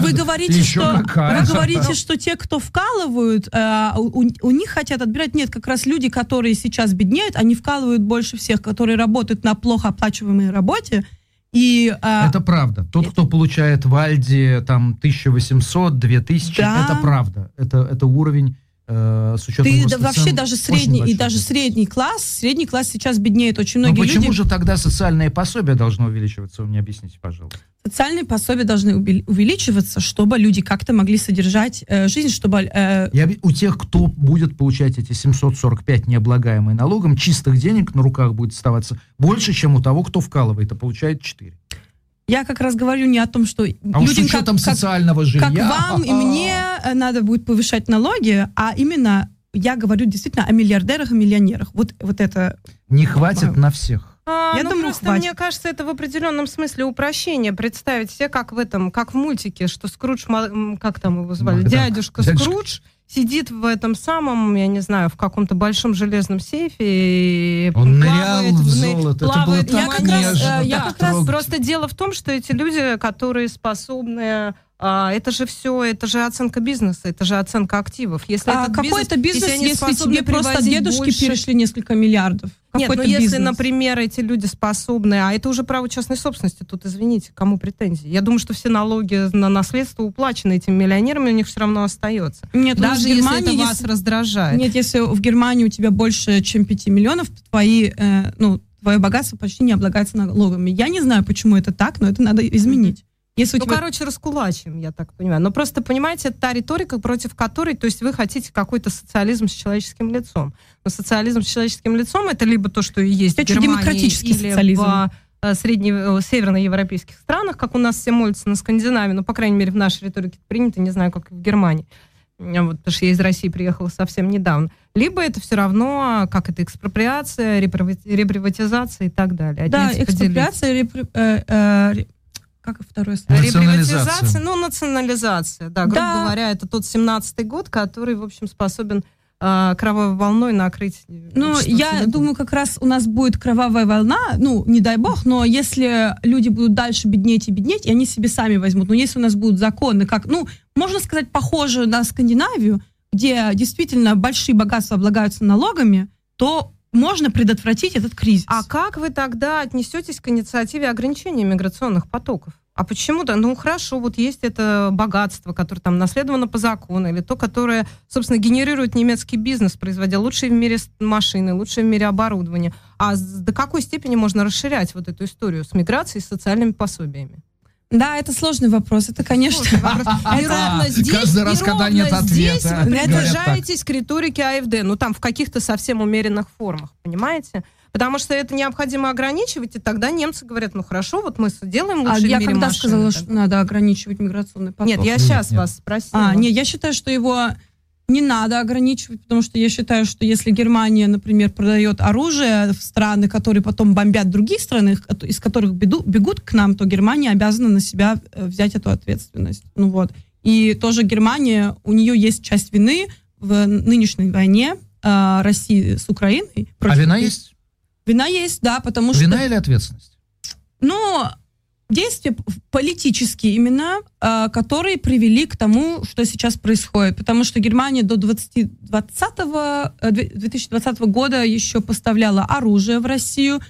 [SPEAKER 10] Вы говорите,
[SPEAKER 3] Еще
[SPEAKER 10] что
[SPEAKER 3] какая.
[SPEAKER 10] вы говорите, что те, кто вкалывают, э, у, у них хотят отбирать. Нет, как раз люди, которые сейчас беднеют, они вкалывают больше всех, которые работают на плохо оплачиваемой работе. И э,
[SPEAKER 3] Это правда. Тот, кто получает в Альде там 1800, 2000,
[SPEAKER 10] Да.
[SPEAKER 3] это правда. Это, это уровень с учетом
[SPEAKER 10] ты да, вообще
[SPEAKER 3] цен
[SPEAKER 10] даже средний и даже средний класс, средний класс сейчас беднеет. Очень
[SPEAKER 3] Но
[SPEAKER 10] многие
[SPEAKER 3] почему
[SPEAKER 10] люди
[SPEAKER 3] же тогда социальное пособие должно увеличиваться? Вы мне объясните, пожалуйста.
[SPEAKER 10] социальные пособия должны увеличиваться, чтобы люди как-то могли содержать э, жизнь, чтобы э,
[SPEAKER 3] Я, у тех, кто будет получать эти 745 необлагаемые налогом, чистых денег на руках будет оставаться больше, чем у того, кто вкалывает, а получает 4.
[SPEAKER 10] Я как раз говорю не о том, что
[SPEAKER 3] А
[SPEAKER 10] людям как-
[SPEAKER 3] учетом
[SPEAKER 10] как-
[SPEAKER 3] социального жилья...
[SPEAKER 10] как вам и мне э, надо будет повышать налоги, а именно я говорю действительно о миллиардерах и миллионерах. Вот, вот это...
[SPEAKER 3] Не хватит на всех.
[SPEAKER 2] А,
[SPEAKER 10] Я
[SPEAKER 2] ну,
[SPEAKER 10] думаю,
[SPEAKER 2] просто
[SPEAKER 10] хватит.
[SPEAKER 2] мне кажется, это в определенном смысле упрощение. Представить себе, как в этом, как в мультике, что Скрудж, как там его звали,
[SPEAKER 3] Макдак.
[SPEAKER 2] дядюшка
[SPEAKER 3] Дядюшка.
[SPEAKER 2] Скрудж сидит в этом самом, я не знаю, в каком-то большом железном сейфе и
[SPEAKER 3] Он
[SPEAKER 2] плавает
[SPEAKER 3] нырял в золото. Это
[SPEAKER 2] плавает
[SPEAKER 3] было
[SPEAKER 2] в
[SPEAKER 3] так
[SPEAKER 10] Я как раз, я как раз.
[SPEAKER 2] Просто дело в том, что эти люди, которые способны а, это же все, это же оценка бизнеса, это же оценка активов. Если
[SPEAKER 10] А
[SPEAKER 2] этот
[SPEAKER 10] какой это бизнес,
[SPEAKER 2] они
[SPEAKER 10] если
[SPEAKER 2] способны
[SPEAKER 10] тебе просто дедушки
[SPEAKER 2] больше-
[SPEAKER 10] перешли несколько миллиардов?
[SPEAKER 2] Нет,
[SPEAKER 10] Какой
[SPEAKER 2] ну
[SPEAKER 10] это
[SPEAKER 2] если,
[SPEAKER 10] бизнес?
[SPEAKER 2] например, эти люди способны, а это уже право частной собственности, тут, извините, кому претензии? Я думаю, что все налоги на наследство уплачены этим миллионерам, и у них все равно остается.
[SPEAKER 10] Нет,
[SPEAKER 2] Даже если это вас
[SPEAKER 10] если-
[SPEAKER 2] раздражает.
[SPEAKER 10] Нет, если в Германии у тебя больше, чем 5 миллионов, то твои, э, ну, твое богатство почти не облагается налогами. Я не знаю, почему это так, но это надо изменить. Если
[SPEAKER 2] Ну,
[SPEAKER 10] тебя...
[SPEAKER 2] короче, раскулачим, я так понимаю. Но просто, понимаете, это та риторика, против которой, то есть вы хотите какой-то социализм с человеческим лицом. Но социализм с человеческим лицом это либо то, что и есть
[SPEAKER 10] Я
[SPEAKER 2] в Германии,
[SPEAKER 10] демократический
[SPEAKER 2] или
[SPEAKER 10] социализм.
[SPEAKER 2] в э, средне- э, северноевропейских странах, как у нас все молятся на Скандинавии, ну, по крайней мере, в нашей риторике это принято, не знаю, как в Германии. Э, Вот, потому что я из России приехала совсем недавно. Либо это все равно, как это, экспроприация, репривати- реприватизация и так далее.
[SPEAKER 10] Да, экспроприация, репри- э, э, как второе слово?
[SPEAKER 3] Национализация.
[SPEAKER 2] Реприватизация, ну, национализация, да, грубо
[SPEAKER 10] Да.
[SPEAKER 2] говоря, это тот 17-й год, который, в общем, способен а, кровавой волной накрыть
[SPEAKER 10] Ну, я думаю, как раз у нас будет кровавая волна, ну, не дай бог, но если люди будут дальше беднеть и беднеть, и они себе сами возьмут. Но если у нас будут законы, как, ну, можно сказать, похожие на Скандинавию, где действительно большие богатства облагаются налогами, то можно предотвратить этот кризис.
[SPEAKER 2] А как вы тогда отнесетесь к инициативе ограничения миграционных потоков? А почему-то, ну хорошо, вот есть это богатство, которое там наследовано по закону, или то, которое, собственно, генерирует немецкий бизнес, производя лучшие в мире машины, лучшее в мире оборудование. А до какой степени можно расширять вот эту историю с миграцией и социальными пособиями?
[SPEAKER 10] Да, это сложный вопрос. Это, конечно...
[SPEAKER 2] И ровно здесь,
[SPEAKER 3] Каждый раз, когда нет ответа,
[SPEAKER 2] придержаетесь к риторике АФД, ну там в каких-то совсем умеренных формах, понимаете? Потому что это необходимо ограничивать, и тогда немцы говорят, ну хорошо, вот мы делаем
[SPEAKER 10] А
[SPEAKER 2] лучшие
[SPEAKER 10] я когда
[SPEAKER 2] машины.
[SPEAKER 10] сказала,
[SPEAKER 2] Так.
[SPEAKER 10] что надо ограничивать миграционный поток?
[SPEAKER 2] Нет, я
[SPEAKER 3] Нет,
[SPEAKER 2] сейчас
[SPEAKER 3] нет.
[SPEAKER 2] вас спросила.
[SPEAKER 10] А, не, я считаю, что его не надо ограничивать, потому что я считаю, что если Германия, например, продает оружие в страны, которые потом бомбят другие страны, из которых беду- бегут к нам, то Германия обязана на себя э, взять эту ответственность. Ну вот. И тоже Германия, у нее есть часть вины в нынешней войне э, России с Украиной.
[SPEAKER 3] А вина есть?
[SPEAKER 10] Вина есть, да, потому что...
[SPEAKER 3] Вина или ответственность?
[SPEAKER 10] Ну, действия политические именно, э, которые привели к тому, что сейчас происходит. Потому что Германия до 20, 20, э, две- 2020 года еще поставляла оружие в Россию,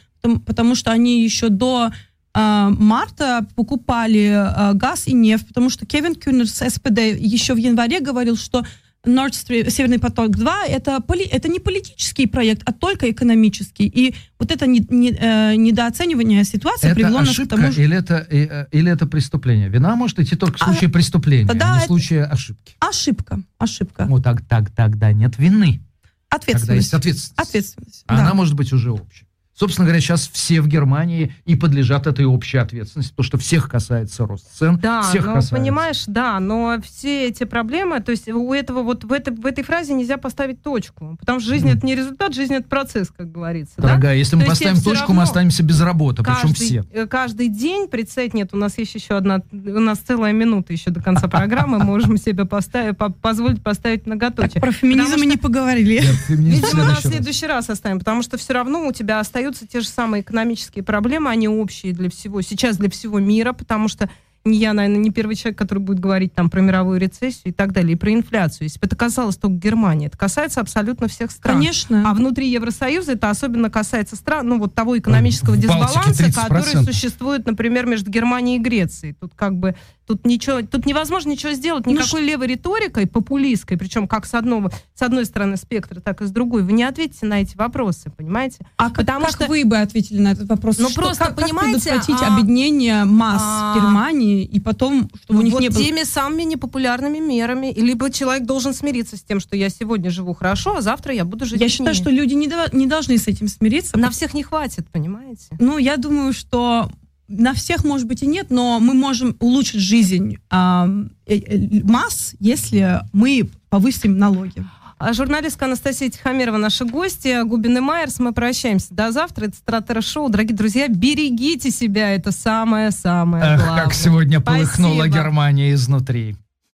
[SPEAKER 10] потому, что они еще до э, марта покупали э, газ и нефть, потому что Кевин Кюнер СПД еще в январе говорил, что Nord Stream, Северный поток 2 это, поли, это не политический проект, а только экономический. И вот это не, не, э, недооценивание ситуации
[SPEAKER 3] Это
[SPEAKER 10] привело нас к тому, что...
[SPEAKER 3] или это, э, э, или это преступление? Вина может идти только в
[SPEAKER 10] А,
[SPEAKER 3] случае преступления,
[SPEAKER 10] тогда
[SPEAKER 3] а не в случае ошибки.
[SPEAKER 10] Ошибка, ошибка.
[SPEAKER 3] Вот так, так, тогда нет вины. Когда есть
[SPEAKER 10] Ответственность.
[SPEAKER 3] ответственность.
[SPEAKER 10] Ответственность.
[SPEAKER 3] А
[SPEAKER 10] да.
[SPEAKER 3] Она может быть уже общей. Собственно говоря, сейчас все в Германии и подлежат этой общей ответственности, потому что всех касается рост цен,
[SPEAKER 2] Да,
[SPEAKER 3] всех
[SPEAKER 2] но
[SPEAKER 3] касается.
[SPEAKER 2] понимаешь, да, но все эти проблемы, то есть у этого вот в этой, в этой фразе нельзя поставить точку, потому что жизнь
[SPEAKER 3] Мгм.
[SPEAKER 2] это не результат, жизнь это процесс, как говорится. да?
[SPEAKER 3] Дорогая, если мы
[SPEAKER 2] То есть
[SPEAKER 3] поставим точку, мы останемся без работы, причем
[SPEAKER 2] каждый,
[SPEAKER 3] все.
[SPEAKER 2] э, каждый день прицель нет, у нас есть еще одна, у нас целая минута еще до конца программы, можем себе поставить, по- позволить поставить многоточие.
[SPEAKER 10] Про феминизм мы не поговорили.
[SPEAKER 2] Видимо, на следующий раз оставим, потому что все равно у тебя остаются те же самые экономические проблемы, они общие для всего, сейчас для всего мира, потому что не я, наверное, не первый человек, который будет говорить там про мировую рецессию и так далее, и про инфляцию. Если бы это касалось только Германии, это касается абсолютно всех стран.
[SPEAKER 10] Конечно.
[SPEAKER 2] А внутри Евросоюза это особенно касается стран, ну вот того экономического
[SPEAKER 3] В
[SPEAKER 2] дисбаланса, который
[SPEAKER 3] 30%.
[SPEAKER 2] существует, например, между Германией и Грецией. Тут как бы тут ничего, тут невозможно ничего сделать
[SPEAKER 10] Ну,
[SPEAKER 2] никакой левой риторикой, популистской, причем как с одного, с одной стороны спектра, так и с другой. Вы не ответите на эти вопросы, понимаете?
[SPEAKER 10] А как,
[SPEAKER 2] Потому
[SPEAKER 10] как
[SPEAKER 2] что-
[SPEAKER 10] вы бы ответили на этот вопрос?
[SPEAKER 2] Ну,
[SPEAKER 10] Что-
[SPEAKER 2] просто,
[SPEAKER 10] как, как
[SPEAKER 2] понимаете,
[SPEAKER 10] предотвратить
[SPEAKER 2] а-
[SPEAKER 10] объединение масс
[SPEAKER 2] а-
[SPEAKER 10] Германии и потом, чтобы
[SPEAKER 2] Ну,
[SPEAKER 10] у них
[SPEAKER 2] вот
[SPEAKER 10] не было...
[SPEAKER 2] теми самыми непопулярными мерами. И Либо человек должен смириться с тем, что я сегодня живу хорошо, а завтра я буду жить
[SPEAKER 10] Я считаю, что люди не, дова- не должны с этим смириться.
[SPEAKER 2] На всех не хватит, понимаете?
[SPEAKER 10] Ну, я думаю, что на всех, может быть, и нет, но мы можем улучшить жизнь ам, э, э, масс, если мы повысим налоги.
[SPEAKER 2] А журналистка Анастасия Тихомирова, наши гости, Губин и Майерс. Мы прощаемся до завтра. Это Стратера Шоу. Дорогие друзья, берегите себя. Это самое-самое
[SPEAKER 3] Эх,
[SPEAKER 2] главное.
[SPEAKER 3] как сегодня полыхнула
[SPEAKER 2] Спасибо.
[SPEAKER 3] Германия изнутри.